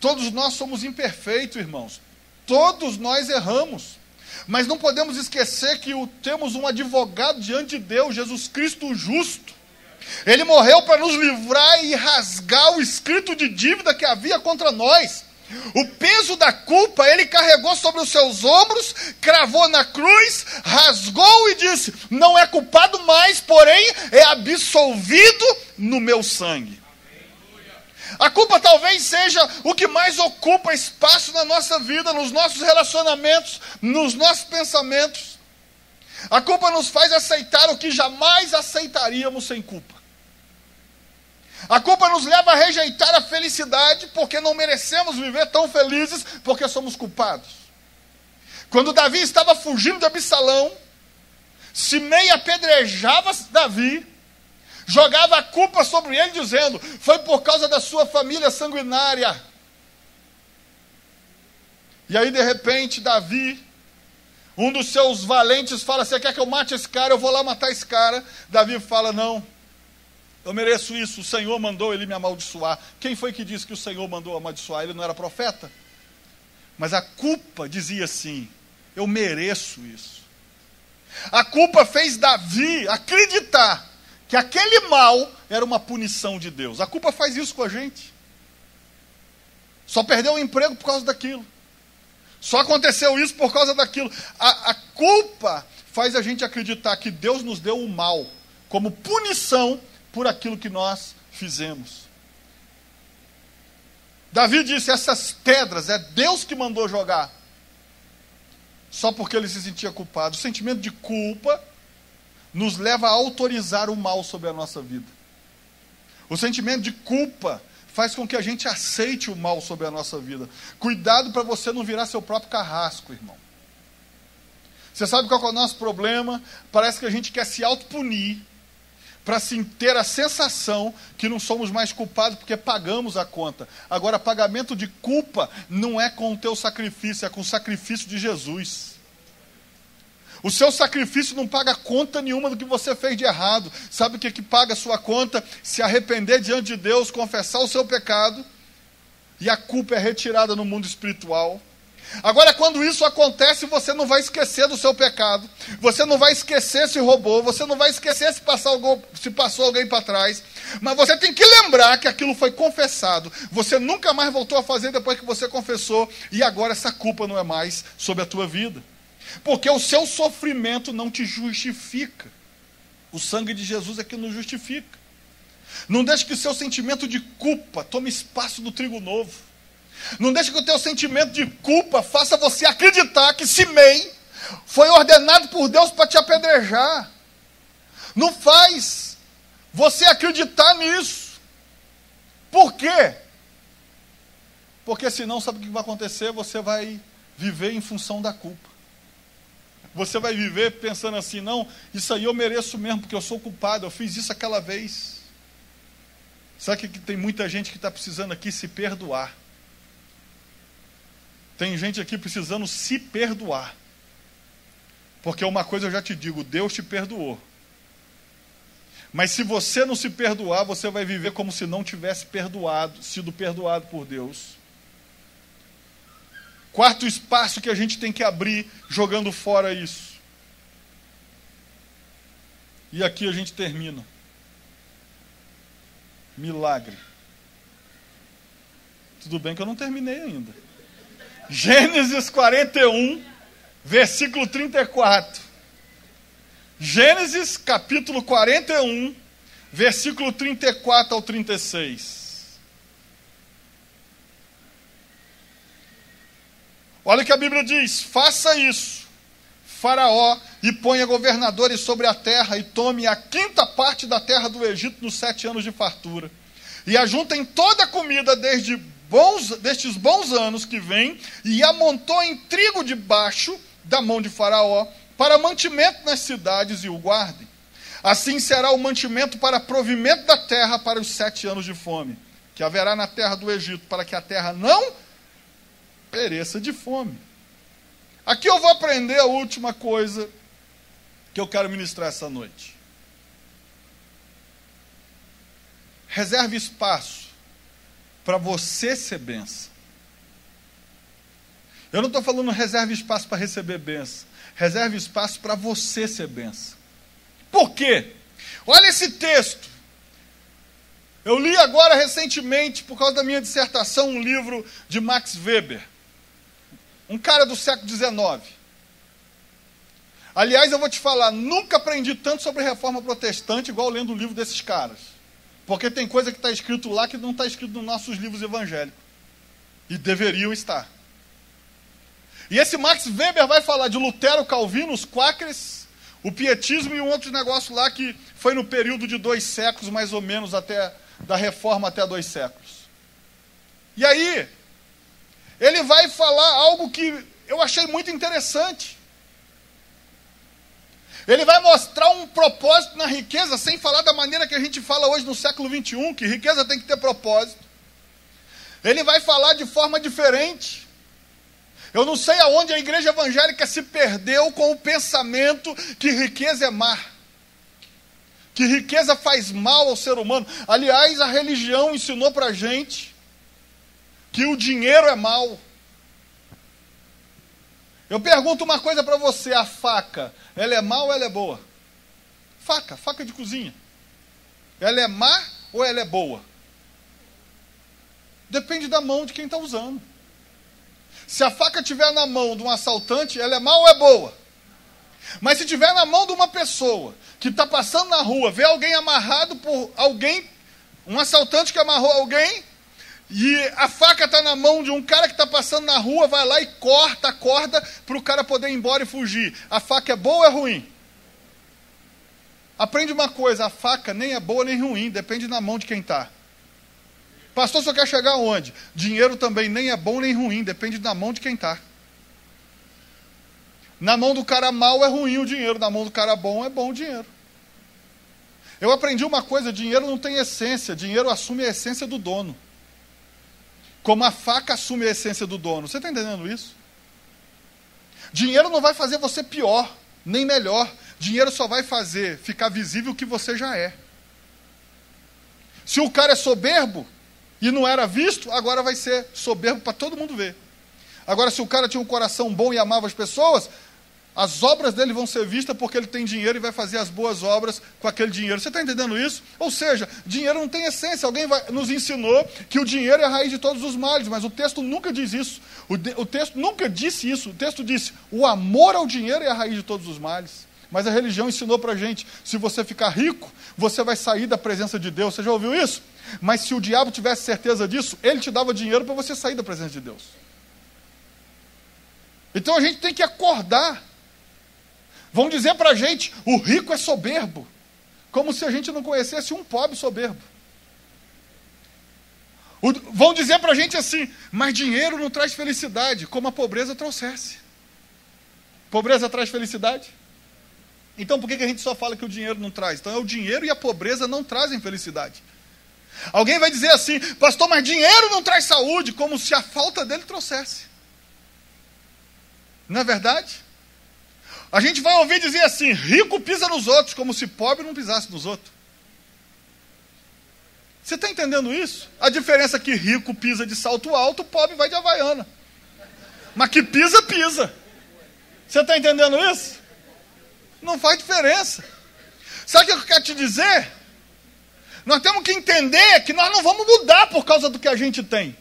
Speaker 1: Todos nós somos imperfeitos, irmãos. Todos nós erramos. Mas não podemos esquecer que temos um advogado diante de Deus, Jesus Cristo justo. Ele morreu para nos livrar e rasgar o escrito de dívida que havia contra nós. O peso da culpa ele carregou sobre os seus ombros, cravou na cruz, rasgou e disse: Não é culpado mais, porém é absolvido no meu sangue. A culpa talvez seja o que mais ocupa espaço na nossa vida, nos nossos relacionamentos, nos nossos pensamentos. A culpa nos faz aceitar o que jamais aceitaríamos sem culpa. A culpa nos leva a rejeitar a felicidade porque não merecemos viver tão felizes porque somos culpados. Quando Davi estava fugindo de Absalão, Simei apedrejava Davi, jogava a culpa sobre ele, dizendo: Foi por causa da sua família sanguinária. E aí, de repente, Davi, um dos seus valentes, fala: Você quer que eu mate esse cara? Eu vou lá matar esse cara. Davi fala: Não, eu mereço isso, o Senhor mandou ele me amaldiçoar. Quem foi que disse que o Senhor mandou amaldiçoar? Ele não era profeta? Mas a culpa dizia assim: eu mereço isso. A culpa fez Davi acreditar que aquele mal era uma punição de Deus. A culpa faz isso com a gente. Só perdeu o emprego por causa daquilo. Só aconteceu isso por causa daquilo. A, a culpa faz a gente acreditar que Deus nos deu o mal como punição por aquilo que nós fizemos. Davi disse: essas pedras é Deus que mandou jogar. Só porque ele se sentia culpado. O sentimento de culpa nos leva a autorizar o mal sobre a nossa vida. O sentimento de culpa faz com que a gente aceite o mal sobre a nossa vida. Cuidado para você não virar seu próprio carrasco, irmão. Você sabe qual é o nosso problema? Parece que a gente quer se autopunir para sim ter a sensação que não somos mais culpados porque pagamos a conta. Agora, pagamento de culpa não é com o teu sacrifício, é com o sacrifício de Jesus. O seu sacrifício não paga conta nenhuma do que você fez de errado. Sabe o que, que paga a sua conta? Se arrepender diante de Deus, confessar o seu pecado, e a culpa é retirada no mundo espiritual. Agora, quando isso acontece, você não vai esquecer do seu pecado, você não vai esquecer se roubou, você não vai esquecer se, passou alguém para trás, mas você tem que lembrar que aquilo foi confessado, você nunca mais voltou a fazer depois que você confessou, e agora essa culpa não é mais sobre a tua vida, porque o seu sofrimento não te justifica, o sangue de Jesus é que nos justifica. Não deixe que o seu sentimento de culpa tome espaço do trigo novo. Não deixe que o teu sentimento de culpa faça você acreditar que Simei foi ordenado por Deus para te apedrejar. Não faz você acreditar nisso. Por quê? Porque senão, sabe o que vai acontecer? Você vai viver em função da culpa. Você vai viver pensando assim: não, isso aí eu mereço mesmo, porque eu sou culpado, eu fiz isso aquela vez. Sabe que tem muita gente que está precisando aqui se perdoar. Tem gente aqui precisando se perdoar. Porque uma coisa eu já te digo: Deus te perdoou. Mas se você não se perdoar, você vai viver como se não tivesse perdoado, sido perdoado por Deus. Quarto espaço que a gente tem que abrir jogando fora isso. E aqui a gente termina. Milagre. Tudo bem que eu não terminei ainda. Gênesis 41, versículo 34. Gênesis capítulo 41, versículo 34 ao 36. Olha o que a Bíblia diz: faça isso, Faraó, e ponha governadores sobre a terra, e tome a quinta parte da terra do Egito nos sete anos de fartura, e ajuntem toda a comida, desde bons, destes bons anos que vêm, e amontou em trigo debaixo da mão de Faraó, para mantimento nas cidades e o guardem. Assim será o mantimento para provimento da terra para os sete anos de fome, que haverá na terra do Egito, para que a terra não pereça de fome. Aqui eu vou aprender a última coisa que eu quero ministrar essa noite. Reserve espaço para você ser benção. Eu não estou falando reserve espaço para receber benção. Reserve espaço para você ser benção. Por quê? Olha esse texto. Eu li agora recentemente, por causa da minha dissertação, um livro de Max Weber. Um cara do século XIX. Aliás, eu vou te falar, nunca aprendi tanto sobre reforma protestante igual lendo o livro desses caras. Porque tem coisa que está escrito lá que não está escrito nos nossos livros evangélicos. E deveriam estar. E esse Max Weber vai falar de Lutero, Calvino, os quáqueres, o pietismo e um outro negócio lá que foi no período de dois séculos, mais ou menos, até da reforma até dois séculos. E aí, ele vai falar algo que eu achei muito interessante. Ele vai mostrar um propósito na riqueza, sem falar da maneira que a gente fala hoje no século 21, que riqueza tem que ter propósito. Ele vai falar de forma diferente. Eu não sei aonde a igreja evangélica se perdeu com o pensamento que riqueza é má. Que riqueza faz mal ao ser humano. Aliás, a religião ensinou para gente que o dinheiro é mal. Eu pergunto uma coisa para você: a faca, ela é má ou ela é boa? Faca, faca de cozinha. Ela é má ou ela é boa? Depende da mão de quem está usando. Se a faca estiver na mão de um assaltante, ela é má ou é boa? Mas se estiver na mão de uma pessoa que está passando na rua, vê alguém amarrado por alguém, um assaltante que amarrou alguém, e a faca está na mão de um cara que está passando na rua, vai lá e corta a corda para o cara poder ir embora e fugir. A faca é boa ou é ruim? Aprende uma coisa: a faca nem é boa nem ruim, depende da mão de quem está. Pastor, só quer chegar aonde? Dinheiro também nem é bom nem ruim, depende da mão de quem está. Na mão do cara mal é ruim o dinheiro, na mão do cara bom é bom o dinheiro. Eu aprendi uma coisa: dinheiro não tem essência, dinheiro assume a essência do dono como a faca assume a essência do dono. Você está entendendo isso? Dinheiro não vai fazer você pior, nem melhor. Dinheiro só vai fazer ficar visível o que você já é. Se o cara é soberbo e não era visto, agora vai ser soberbo para todo mundo ver. Agora, se o cara tinha um coração bom e amava as pessoas, as obras dele vão ser vistas porque ele tem dinheiro e vai fazer as boas obras com aquele dinheiro. Você está entendendo isso? Ou seja, dinheiro não tem essência. Alguém vai, nos ensinou que o dinheiro é a raiz de todos os males, mas o texto nunca diz isso. O, de, o texto nunca disse isso. O texto disse: o amor ao dinheiro é a raiz de todos os males. Mas a religião ensinou para a gente: se você ficar rico, você vai sair da presença de Deus. Você já ouviu isso? Mas se o diabo tivesse certeza disso, ele te dava dinheiro para você sair da presença de Deus. Então a gente tem que acordar Vão dizer para a gente: o rico é soberbo, como se a gente não conhecesse um pobre soberbo. O, vão dizer para a gente assim: mas dinheiro não traz felicidade, como a pobreza trouxesse. Pobreza traz felicidade? Então por que, que a gente só fala que o dinheiro não traz? Então é o dinheiro e a pobreza não trazem felicidade. Alguém vai dizer assim, pastor, mas dinheiro não traz saúde, como se a falta dele trouxesse. Não é verdade? A gente vai ouvir dizer assim: rico pisa nos outros, como se pobre não pisasse nos outros. Você está entendendo isso? A diferença é que rico pisa de salto alto, pobre vai de havaiana. Mas que pisa, pisa. Você está entendendo isso? Não faz diferença. Sabe o que eu quero te dizer? Nós temos que entender que nós não vamos mudar por causa do que a gente tem.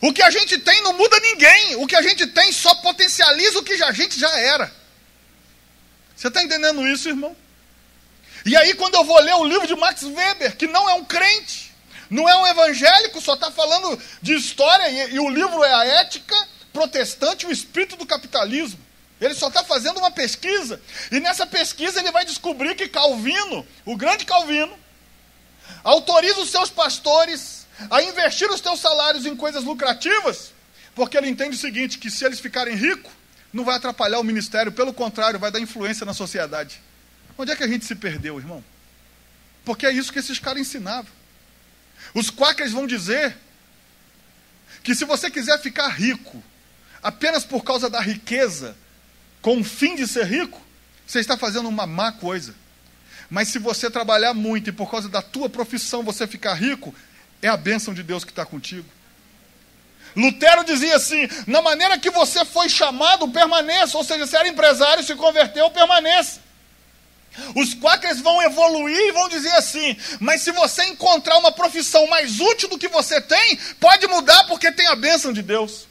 Speaker 1: O que a gente tem não muda ninguém. O que a gente tem só potencializa o que a gente já era. Você está entendendo isso, irmão? E aí, quando eu vou ler o livro de Max Weber, que não é um crente, não é um evangélico, só está falando de história, e, e, o livro é a ética protestante e o espírito do capitalismo. Ele só está fazendo uma pesquisa, e nessa pesquisa ele vai descobrir que Calvino, o grande Calvino, autoriza os seus pastores a investir os seus salários em coisas lucrativas, porque ele entende o seguinte: que se eles ficarem ricos, não vai atrapalhar o ministério, pelo contrário, vai dar influência na sociedade. Onde é que a gente se perdeu, irmão? Porque é isso que esses caras ensinavam. Os quakers vão dizer que se você quiser ficar rico apenas por causa da riqueza, com o fim de ser rico, você está fazendo uma má coisa. Mas se você trabalhar muito e por causa da tua profissão você ficar rico, é a bênção de Deus que está contigo. Lutero dizia assim: na maneira que você foi chamado, permaneça. Ou seja, se era empresário, se converteu, permaneça. Os quakers vão evoluir e vão dizer assim: mas se você encontrar uma profissão mais útil do que você tem, pode mudar porque tem a bênção de Deus.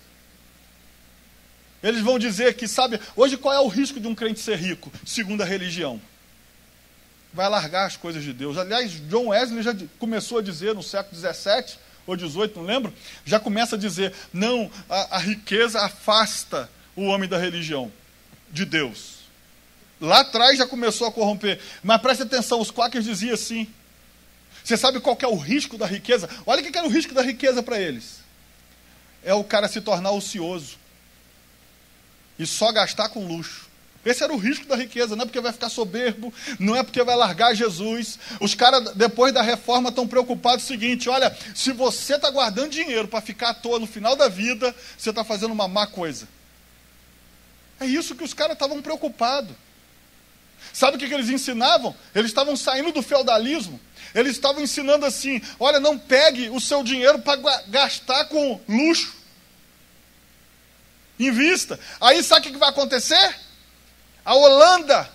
Speaker 1: Eles vão dizer que, sabe, hoje qual é o risco de um crente ser rico? Segundo a religião. Vai largar as coisas de Deus. Aliás, John Wesley já começou a dizer no século XVII ou 18, não lembro, já começa a dizer: não, a, a riqueza afasta o homem da religião, de Deus. Lá atrás já começou a corromper. Mas preste atenção, os quakers diziam assim. Você sabe qual é o risco da riqueza? Olha o que era o risco da riqueza para eles. É o cara se tornar ocioso. E só gastar com luxo. Esse era o risco da riqueza, não é porque vai ficar soberbo, não é porque vai largar Jesus. Os caras, depois da reforma, estão preocupados o seguinte: olha, se você está guardando dinheiro para ficar à toa no final da vida, você está fazendo uma má coisa. É isso que os caras estavam preocupados. Sabe o que, que eles ensinavam? Eles estavam saindo do feudalismo. Eles estavam ensinando assim: olha, não pegue o seu dinheiro para gastar com luxo. Invista. Aí sabe o que vai acontecer? A Holanda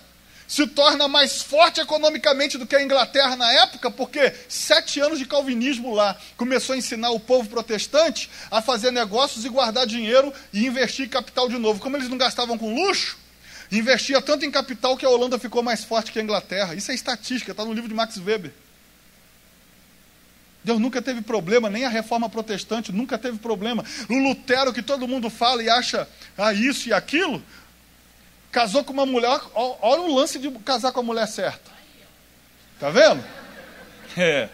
Speaker 1: se torna mais forte economicamente do que a Inglaterra na época, porque sete anos de calvinismo lá começou a ensinar o povo protestante a fazer negócios e guardar dinheiro e investir capital de novo. Como eles não gastavam com luxo, investia tanto em capital que a Holanda ficou mais forte que a Inglaterra. Isso é estatística, está no livro de Max Weber. Deus nunca teve problema, nem a reforma protestante nunca teve problema. O Lutero, que todo mundo fala e acha ah, isso e aquilo, casou com uma mulher. Olha o lance de casar com a mulher certa. Tá vendo? É.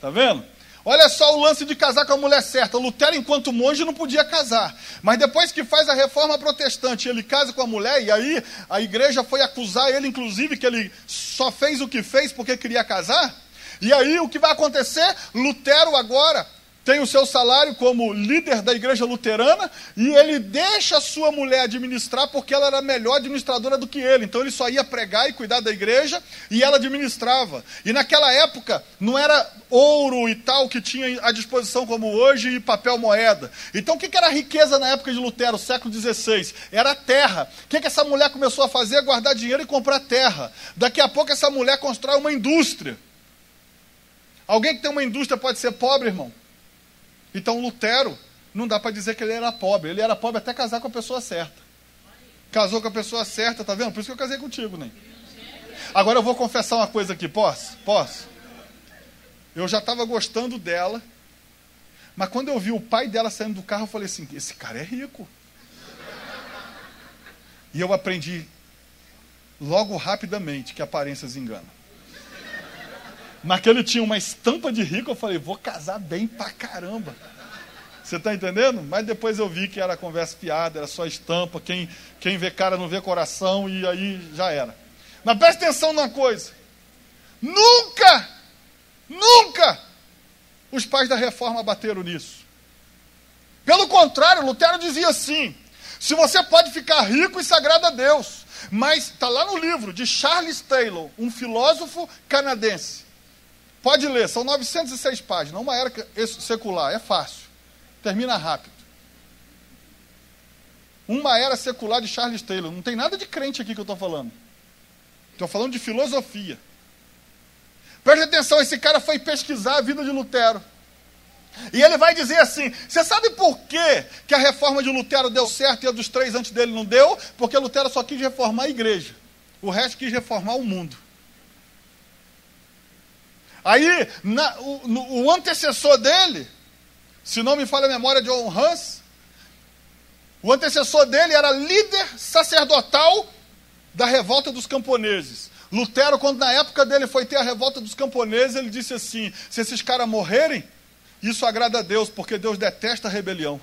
Speaker 1: Tá vendo? Olha só o lance de casar com a mulher certa. Lutero, enquanto monge, não podia casar. Mas depois que faz a reforma protestante, ele casa com a mulher, e aí a igreja foi acusar ele, inclusive, que ele só fez o que fez porque queria casar. E aí o que vai acontecer? Lutero agora tem o seu salário como líder da igreja luterana e ele deixa a sua mulher administrar porque ela era melhor administradora do que ele. Então ele só ia pregar e cuidar da igreja e ela administrava. E naquela época não era ouro e tal que tinha à disposição como hoje e papel moeda. Então o que era riqueza na época de Lutero, século XVI? Era terra. O que, essa mulher começou a fazer? Guardar dinheiro e comprar terra. Daqui a pouco essa mulher constrói uma indústria. Alguém que tem uma indústria pode ser pobre, irmão? Então Lutero, não dá para dizer que ele era pobre. Ele era pobre até casar com a pessoa certa. Casou com a pessoa certa, tá vendo? Por isso que eu casei contigo, né? Agora eu vou confessar uma coisa aqui, posso? Posso? Eu já estava gostando dela, mas quando eu vi o pai dela saindo do carro, eu falei assim: esse cara é rico. E eu aprendi logo rapidamente que aparências enganam. Mas ele tinha uma estampa de rico, eu falei, vou casar bem pra caramba. Você está entendendo? Mas depois eu vi que era conversa fiada, era só estampa, quem, quem vê cara não vê coração, e aí já era. Mas preste atenção numa coisa. Nunca, nunca os pais da reforma bateram nisso. Pelo contrário, Lutero dizia assim: se você pode ficar rico e sagrado a Deus, mas está lá no livro de Charles Taylor, um filósofo canadense. Pode ler, são 906 páginas, uma era secular, é fácil. Termina rápido. Uma era secular de Charles Taylor. Não tem nada de crente aqui que eu estou falando. Estou falando de filosofia. Preste atenção, esse cara foi pesquisar a vida de Lutero. E ele vai dizer assim: você sabe por quê que a reforma de Lutero deu certo e a dos três antes dele não deu? Porque Lutero só quis reformar a igreja. O resto quis reformar o mundo. Aí, na, o, no, o, antecessor dele, se não me falha a memória, John Hans, o antecessor dele era líder sacerdotal da revolta dos camponeses. Lutero, quando na época dele foi ter a revolta dos camponeses, ele disse assim: se esses caras morrerem, isso agrada a Deus, porque Deus detesta a rebelião.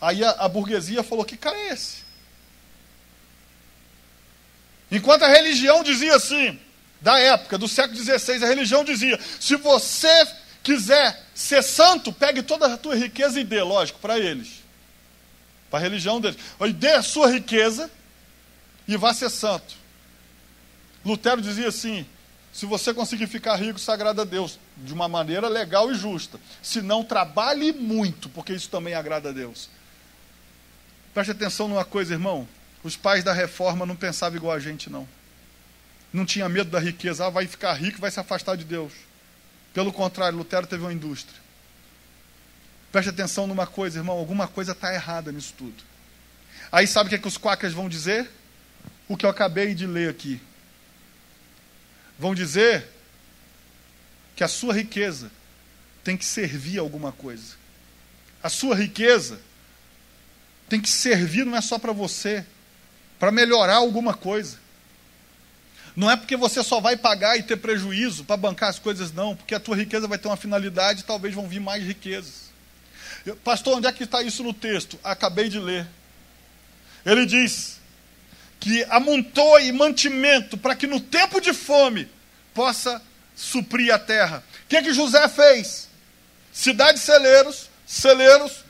Speaker 1: Aí a, a burguesia falou: que cara é esse? Enquanto a religião dizia assim: da época, do século XVI, a religião dizia: se você quiser ser santo, pegue toda a tua riqueza e dê, lógico, para eles. Para a religião deles. E dê a sua riqueza e vá ser santo. Lutero dizia assim: se você conseguir ficar rico, sagrada a Deus, de uma maneira legal e justa. Se não, trabalhe muito, porque isso também agrada a Deus. Preste atenção numa coisa, irmão. Os pais da reforma não pensavam igual a gente, não não tinha medo da riqueza, ah, vai ficar rico, vai se afastar de Deus. Pelo contrário, Lutero teve uma indústria. Preste atenção numa coisa, irmão, alguma coisa está errada nisso tudo. Aí sabe o que, é que os quacas vão dizer? O que eu acabei de ler aqui. Vão dizer que a sua riqueza tem que servir a alguma coisa. A sua riqueza tem que servir, não é só para você, para melhorar alguma coisa. Não é porque você só vai pagar e ter prejuízo para bancar as coisas, não, porque a tua riqueza vai ter uma finalidade e talvez vão vir mais riquezas. Pastor, onde é que está isso no texto? Acabei de ler. Ele diz que amontoe mantimento para que no tempo de fome possa suprir a terra. O que, é que José fez? Cidade de celeiros, celeiros,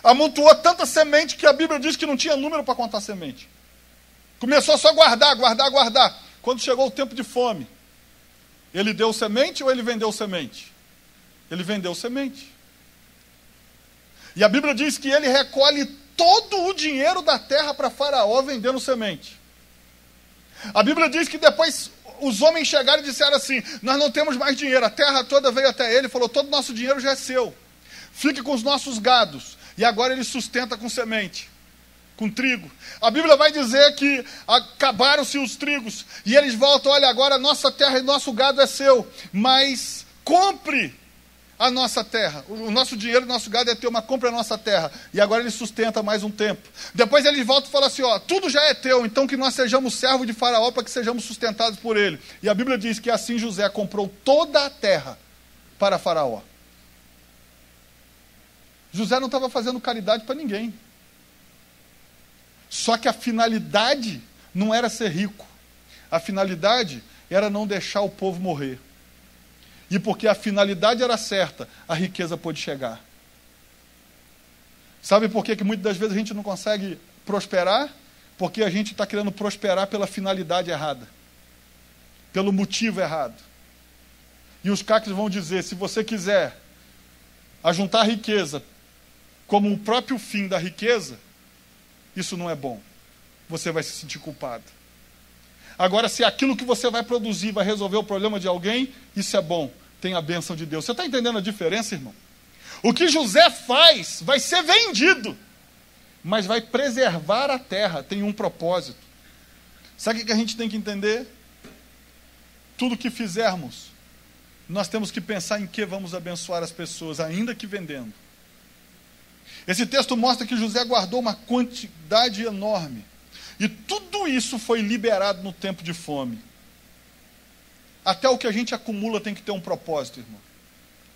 Speaker 1: amontoou tanta semente que a Bíblia diz que não tinha número para contar semente. Começou só a guardar, guardar, guardar. Quando chegou o tempo de fome, ele deu semente ou ele vendeu semente? Ele vendeu semente. E a Bíblia diz que ele recolhe todo o dinheiro da terra para Faraó vendendo semente. A Bíblia diz que depois os homens chegaram e disseram assim: Nós não temos mais dinheiro. A terra toda veio até ele falou: Todo o nosso dinheiro já é seu. Fique com os nossos gados. E agora ele sustenta com semente, com trigo. A Bíblia vai dizer que acabaram-se os trigos. E eles voltam: Olha, agora nossa terra e nosso gado é seu. Mas compre a nossa terra. O nosso dinheiro, o nosso gado é ter uma compra a nossa terra. E agora ele sustenta mais um tempo. Depois ele volta e fala assim: ó, tudo já é teu, então que nós sejamos servos de Faraó para que sejamos sustentados por ele. E a Bíblia diz que assim José comprou toda a terra para Faraó. José não estava fazendo caridade para ninguém. Só que a finalidade não era ser rico. A finalidade era não deixar o povo morrer. E porque a finalidade era certa, a riqueza pôde chegar. Sabe por que, que muitas das vezes a gente não consegue prosperar? Porque a gente está querendo prosperar pela finalidade errada, pelo motivo errado. E os caques vão dizer: se você quiser ajuntar riqueza como o próprio fim da riqueza, isso não é bom. Você vai se sentir culpado. Agora, se aquilo que você vai produzir vai resolver o problema de alguém, isso é bom. Tem a bênção de Deus. Você está entendendo a diferença, irmão? O que José faz vai ser vendido, mas vai preservar a terra, tem um propósito. Sabe o que a gente tem que entender? Tudo que fizermos, nós temos que pensar em que vamos abençoar as pessoas, ainda que vendendo. Esse texto mostra que José guardou uma quantidade enorme. E tudo isso foi liberado no tempo de fome. Até o que a gente acumula tem que ter um propósito, irmão.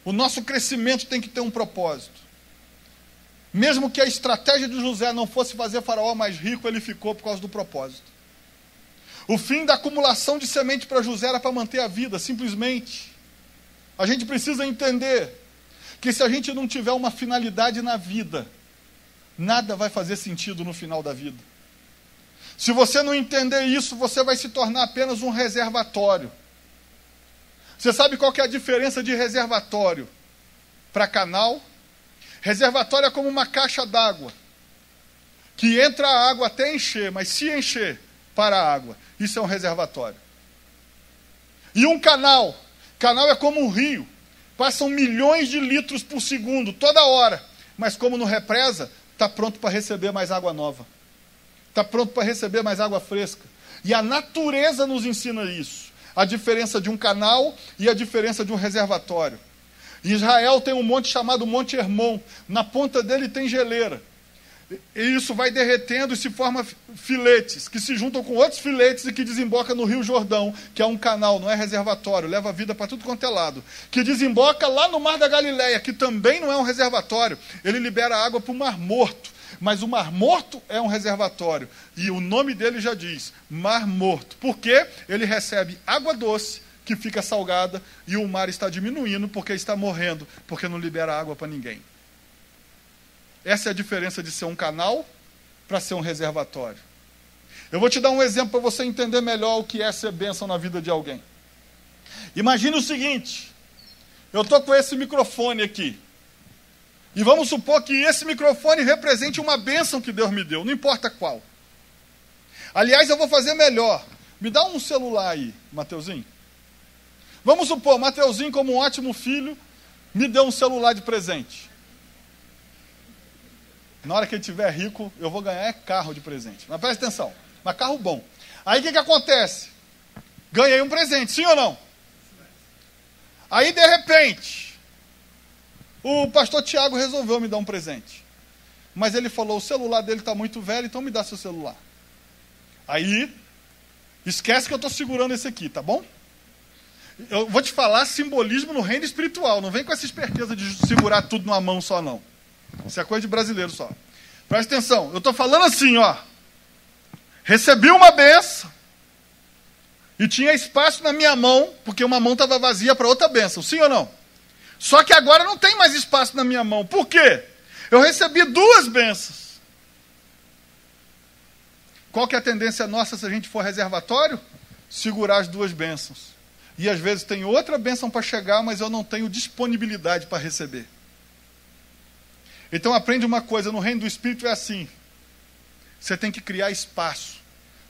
Speaker 1: O nosso crescimento tem que ter um propósito. Mesmo que a estratégia de José não fosse fazer Faraó mais rico, ele ficou por causa do propósito. O fim da acumulação de semente para José era para manter a vida, simplesmente. A gente precisa entender que se a gente não tiver uma finalidade na vida, nada vai fazer sentido no final da vida. Se você não entender isso, você vai se tornar apenas um reservatório. Você sabe qual que é a diferença de reservatório para canal? Reservatório é como uma caixa d'água, que entra a água até encher, mas se encher, para a água. Isso é um reservatório. E um canal? Canal é como um rio. Passam milhões de litros por segundo, toda hora. Mas como não represa, está pronto para receber mais água nova está pronto para receber mais água fresca. E a natureza nos ensina isso. A diferença de um canal e a diferença de um reservatório. Israel tem um monte chamado Monte Hermon. Na ponta dele tem geleira. E isso vai derretendo e se forma filetes, que se juntam com outros filetes e que desemboca no Rio Jordão, que é um canal, não é reservatório, leva vida para tudo quanto é lado. Que desemboca lá no Mar da Galileia, que também não é um reservatório, ele libera água para o Mar Morto. Mas o Mar Morto é um reservatório. E o nome dele já diz: Mar Morto. Por quê? Ele recebe água doce, que fica salgada, e o mar está diminuindo porque está morrendo, porque não libera água para ninguém. Essa é a diferença de ser um canal para ser um reservatório. Eu vou te dar um exemplo para você entender melhor o que é ser bênção na vida de alguém. Imagine o seguinte: eu estou com esse microfone aqui. E vamos supor que esse microfone represente uma bênção que Deus me deu, não importa qual. Aliás, eu vou fazer melhor. Me dá um celular aí, Mateuzinho. Vamos supor, Mateuzinho, como um ótimo filho, me deu um celular de presente. Na hora que ele estiver rico, eu vou ganhar carro de presente. Mas preste atenção, mas carro bom. Aí o que, que acontece? Ganhei um presente, sim ou não? Aí, de repente, o pastor Tiago resolveu me dar um presente. Mas ele falou: o celular dele está muito velho, então me dá seu celular. Aí, esquece que eu estou segurando esse aqui, tá bom? Eu vou te falar simbolismo no reino espiritual. Não vem com essa esperteza de segurar tudo numa mão só, não. Isso é coisa de brasileiro só. Presta atenção, eu estou falando assim, ó. Recebi uma benção. E tinha espaço na minha mão, porque uma mão estava vazia para outra benção. Sim ou não? Só que agora não tem mais espaço na minha mão. Por quê? Eu recebi duas bênçãos. Qual que é a tendência nossa se a gente for reservatório? Segurar as duas bênçãos. E às vezes tem outra bênção para chegar, mas eu não tenho disponibilidade para receber. Então aprende uma coisa, no reino do Espírito é assim. Você tem que criar espaço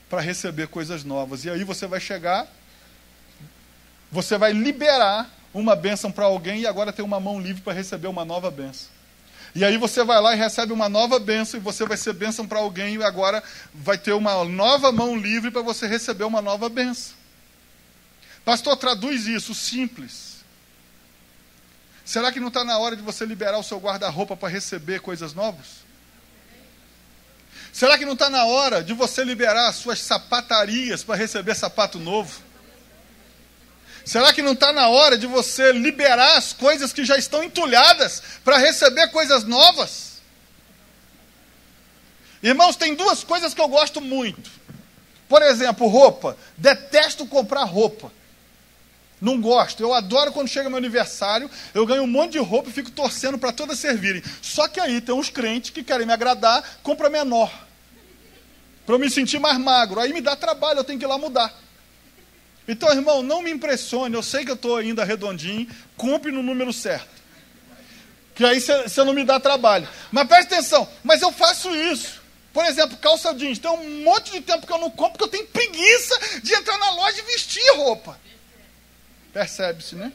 Speaker 1: para receber coisas novas. E aí você vai chegar, você vai liberar uma bênção para alguém e agora tem uma mão livre para receber uma nova bênção. E aí você vai lá e recebe uma nova bênção, e você vai ser bênção para alguém, e agora vai ter uma nova mão livre para você receber uma nova bênção. Pastor, traduz isso, simples. Será que não está na hora de você liberar o seu guarda-roupa para receber coisas novas? Será que não está na hora de você liberar as suas sapatarias para receber sapato novo? Será que não está na hora de você liberar as coisas que já estão entulhadas para receber coisas novas? Irmãos, tem duas coisas que eu gosto muito. Por exemplo, roupa. Detesto comprar roupa. Não gosto. Eu adoro quando chega meu aniversário, eu ganho um monte de roupa e fico torcendo para todas servirem. Só que aí tem uns crentes que querem me agradar, compra menor. Para eu me sentir mais magro. Aí me dá trabalho, eu tenho que ir lá mudar. Então, irmão, não me impressione, eu sei que eu estou ainda redondinho, compre no número certo. Que aí você não me dá trabalho. Mas preste atenção, mas eu faço isso. Por exemplo, calça jeans. Tem um monte de tempo que eu não compro porque eu tenho preguiça de entrar na loja e vestir roupa. Percebe-se, né?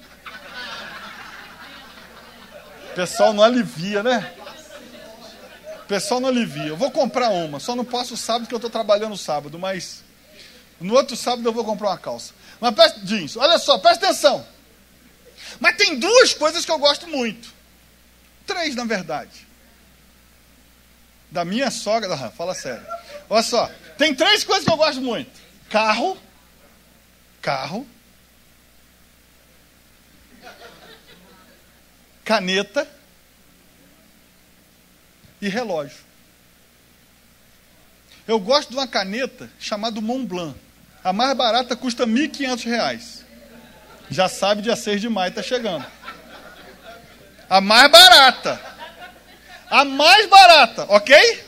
Speaker 1: O pessoal não alivia, né? O pessoal não alivia. Eu vou comprar uma, só não posso sábado porque eu estou trabalhando sábado, mas no outro sábado eu vou comprar uma calça. Mas presta, jeans, olha só, presta atenção. Mas tem duas coisas que eu gosto muito. Três, na verdade. Da minha sogra, fala sério. Olha só, tem três coisas que eu gosto muito: carro, carro, caneta e relógio. Eu gosto de uma caneta chamada Mont Blanc. A mais barata custa R$ 1.500. Já sabe, dia 6 de maio está chegando. A mais barata. A mais barata, ok?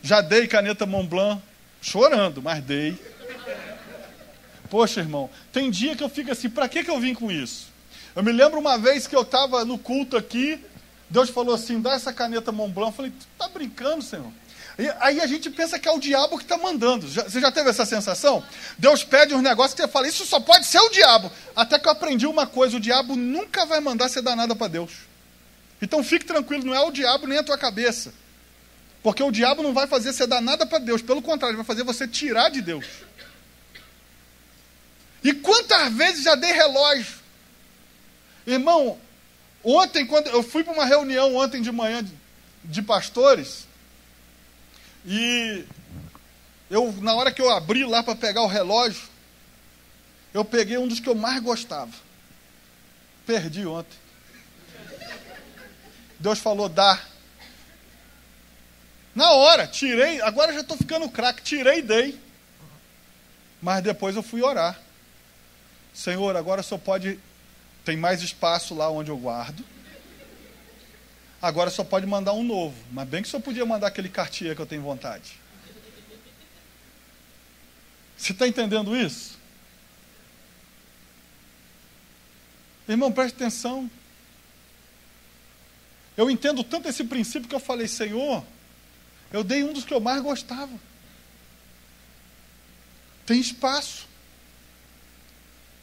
Speaker 1: Já dei caneta Montblanc, chorando, mas dei. Poxa, irmão, tem dia que eu fico assim, para que, que eu vim com isso? Eu me lembro uma vez que eu estava no culto aqui, Deus falou assim, dá essa caneta Montblanc. Eu falei, tu tá brincando, Senhor? E aí a gente pensa que é o diabo que está mandando. Já, você já teve essa sensação? Deus pede uns negócios que você fala, isso só pode ser o diabo. Até que eu aprendi uma coisa: o diabo nunca vai mandar você dar nada para Deus. Então fique tranquilo, não é o diabo nem a tua cabeça. Porque o diabo não vai fazer você dar nada para Deus, pelo contrário, vai fazer você tirar de Deus. E quantas vezes já dei relógio? Irmão, ontem, quando eu fui para uma reunião ontem de manhã de, de pastores, e eu, na hora que eu abri lá para pegar o relógio, eu peguei um dos que eu mais gostava. Perdi ontem. Deus falou, dá. Na hora, tirei, agora já estou ficando craque, tirei e dei. Mas depois eu fui orar. Senhor, agora só pode. Tem mais espaço lá onde eu guardo. Agora só pode mandar um novo. Mas bem que só podia mandar aquele Cartier que eu tenho vontade. Você está entendendo isso? Irmão, preste atenção. Eu entendo tanto esse princípio que eu falei, Senhor, eu dei um dos que eu mais gostava. Tem espaço.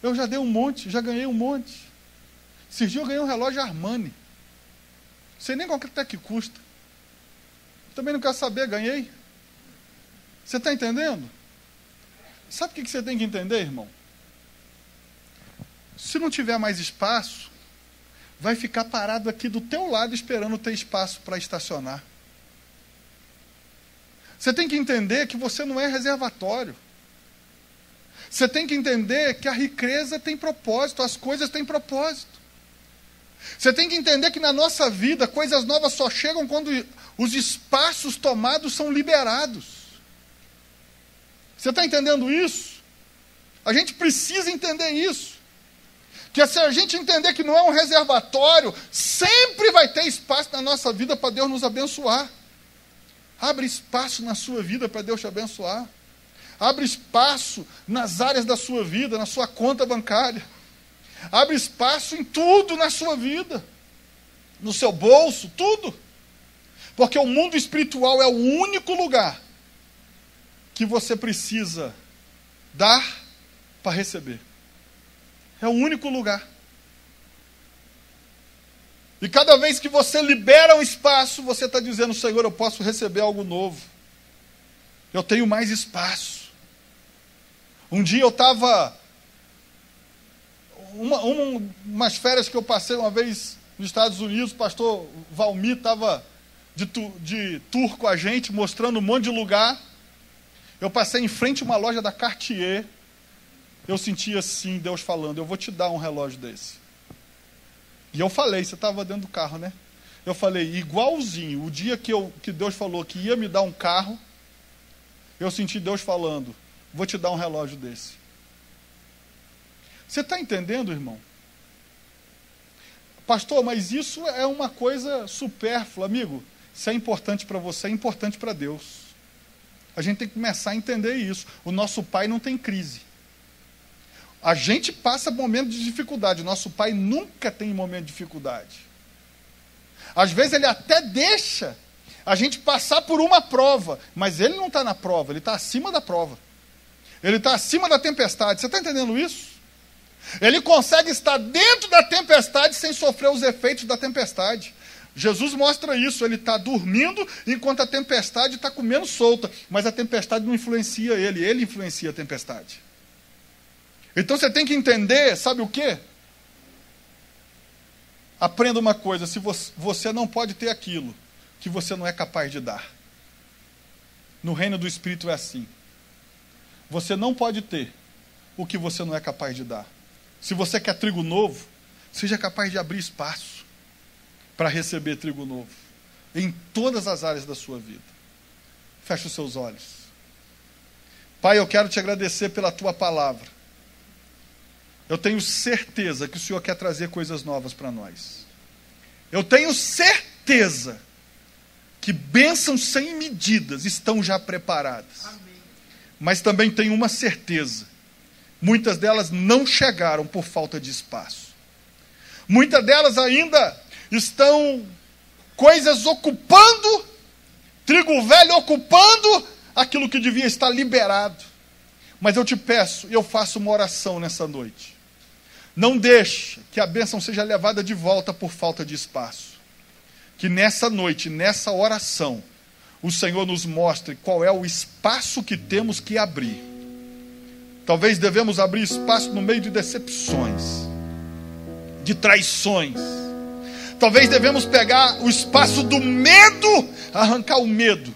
Speaker 1: Eu já dei um monte, já ganhei um monte. Esses dias eu ganhei um relógio Armani. Sei nem quanto é que custa. Também não quero saber, ganhei. Você está entendendo? Sabe o que você tem que entender, irmão? Se não tiver mais espaço, vai ficar parado aqui do teu lado esperando ter espaço para estacionar. Você tem que entender que você não é reservatório. Você tem que entender que a riqueza tem propósito, as coisas têm propósito. Você tem que entender que na nossa vida coisas novas só chegam quando os espaços tomados são liberados. Você está entendendo isso? A gente precisa entender isso. Que se a gente entender que não é um reservatório, sempre vai ter espaço na nossa vida para Deus nos abençoar. Abre espaço na sua vida para Deus te abençoar. Abre espaço nas áreas da sua vida, na sua conta bancária. Abre espaço em tudo na sua vida, no seu bolso, tudo. Porque o mundo espiritual é o único lugar que você precisa dar para receber. É o único lugar. E cada vez que você libera um espaço, você está dizendo: Senhor, eu posso receber algo novo. Eu tenho mais espaço. Um dia eu estava. Uma, uma, umas férias que eu passei uma vez nos Estados Unidos, o pastor Valmir estava de, de tour com a gente, mostrando um monte de lugar. Eu passei em frente a uma loja da Cartier. Eu senti assim, Deus falando: Eu vou te dar um relógio desse. E eu falei, você estava dentro do carro, né? Eu falei, igualzinho, o dia que, eu, que Deus falou que ia me dar um carro, eu senti Deus falando, vou te dar um relógio desse. Você está entendendo, irmão? Pastor, mas isso é uma coisa supérflua, amigo. Se é importante para você, é importante para Deus. A gente tem que começar a entender isso. O nosso pai não tem crise. A gente passa momentos de dificuldade. Nosso pai nunca tem momento de dificuldade. Às vezes ele até deixa a gente passar por uma prova, mas ele não está na prova, ele está acima da prova. Ele está acima da tempestade. Você está entendendo isso? Ele consegue estar dentro da tempestade sem sofrer os efeitos da tempestade. Jesus mostra isso, ele está dormindo enquanto a tempestade está comendo solta, mas a tempestade não influencia ele, ele influencia a tempestade. Então você tem que entender, sabe o que? Aprenda uma coisa: se você, não pode ter aquilo que você não é capaz de dar. No reino do Espírito é assim. Você não pode ter o que você não é capaz de dar. Se você quer trigo novo, seja capaz de abrir espaço para receber trigo novo em todas as áreas da sua vida. Feche os seus olhos. Pai, eu quero te agradecer pela tua palavra. Eu tenho certeza que o Senhor quer trazer coisas novas para nós. Eu tenho certeza que bênçãos sem medidas estão já preparadas. Amém. Mas também tenho uma certeza: muitas delas não chegaram por falta de espaço. Muitas delas ainda estão coisas ocupando, trigo velho ocupando aquilo que devia estar liberado. Mas eu te peço, eu faço uma oração nessa noite. Não deixe que a bênção seja levada de volta por falta de espaço. Que nessa noite, nessa oração, o Senhor nos mostre qual é o espaço que temos que abrir. Talvez devemos abrir espaço no meio de decepções, de traições. Talvez devemos pegar o espaço do medo, arrancar o medo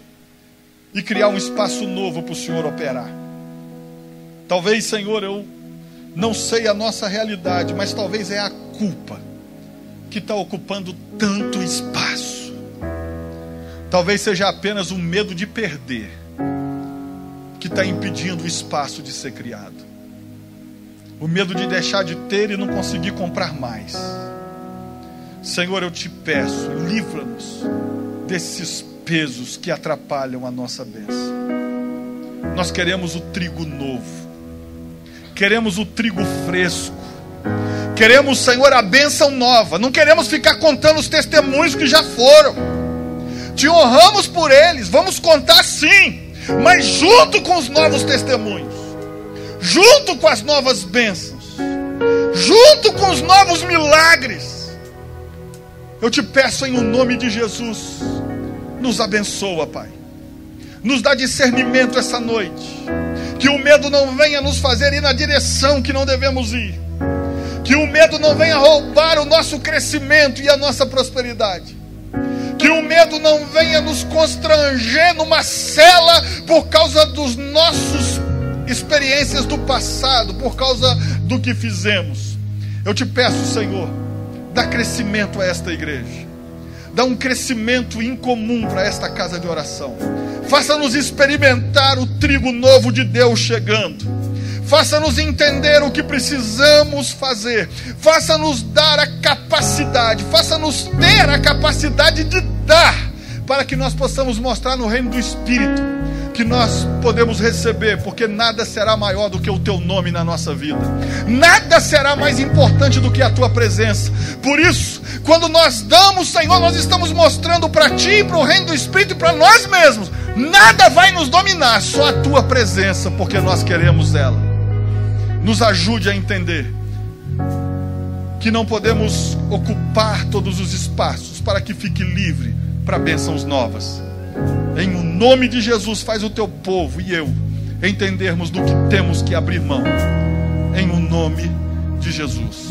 Speaker 1: e criar um espaço novo para o Senhor operar. Talvez, Senhor, eu não sei a nossa realidade, mas talvez é a culpa que está ocupando tanto espaço. Talvez seja apenas o medo de perder que está impedindo o espaço de ser criado. O medo de deixar de ter e não conseguir comprar mais. Senhor, eu te peço, livra-nos desses pesos que atrapalham a nossa bênção. Nós queremos o trigo novo queremos o trigo fresco. Queremos, Senhor, a bênção nova. Não queremos ficar contando os testemunhos que já foram. Te honramos por eles, vamos contar sim, mas junto com os novos testemunhos, junto com as novas bênçãos, junto com os novos milagres. Eu te peço em o nome de Jesus, nos abençoa, Pai. Nos dá discernimento essa noite que o medo não venha nos fazer ir na direção que não devemos ir. Que o medo não venha roubar o nosso crescimento e a nossa prosperidade. Que o medo não venha nos constranger numa cela por causa dos nossos experiências do passado, por causa do que fizemos. Eu te peço, Senhor, dá crescimento a esta igreja. Dá um crescimento incomum para esta casa de oração Faça-nos experimentar o trigo novo de Deus chegando. Faça-nos entender o que precisamos fazer. Faça-nos dar a capacidade. Faça-nos ter a capacidade de dar. Para que nós possamos mostrar no reino do Espírito que nós podemos receber, porque nada será maior do que o teu nome na nossa vida, nada será mais importante do que a tua presença. Por isso, quando nós damos, Senhor, nós estamos mostrando para ti, para o reino do Espírito e para nós mesmos Nada vai nos dominar, só a tua presença, porque nós queremos ela. Nos ajude a entender que não podemos ocupar todos os espaços para que fique livre para bênçãos novas. Em o nome de Jesus, faz o teu povo e eu entendermos do que temos que abrir mão. Em o nome de Jesus.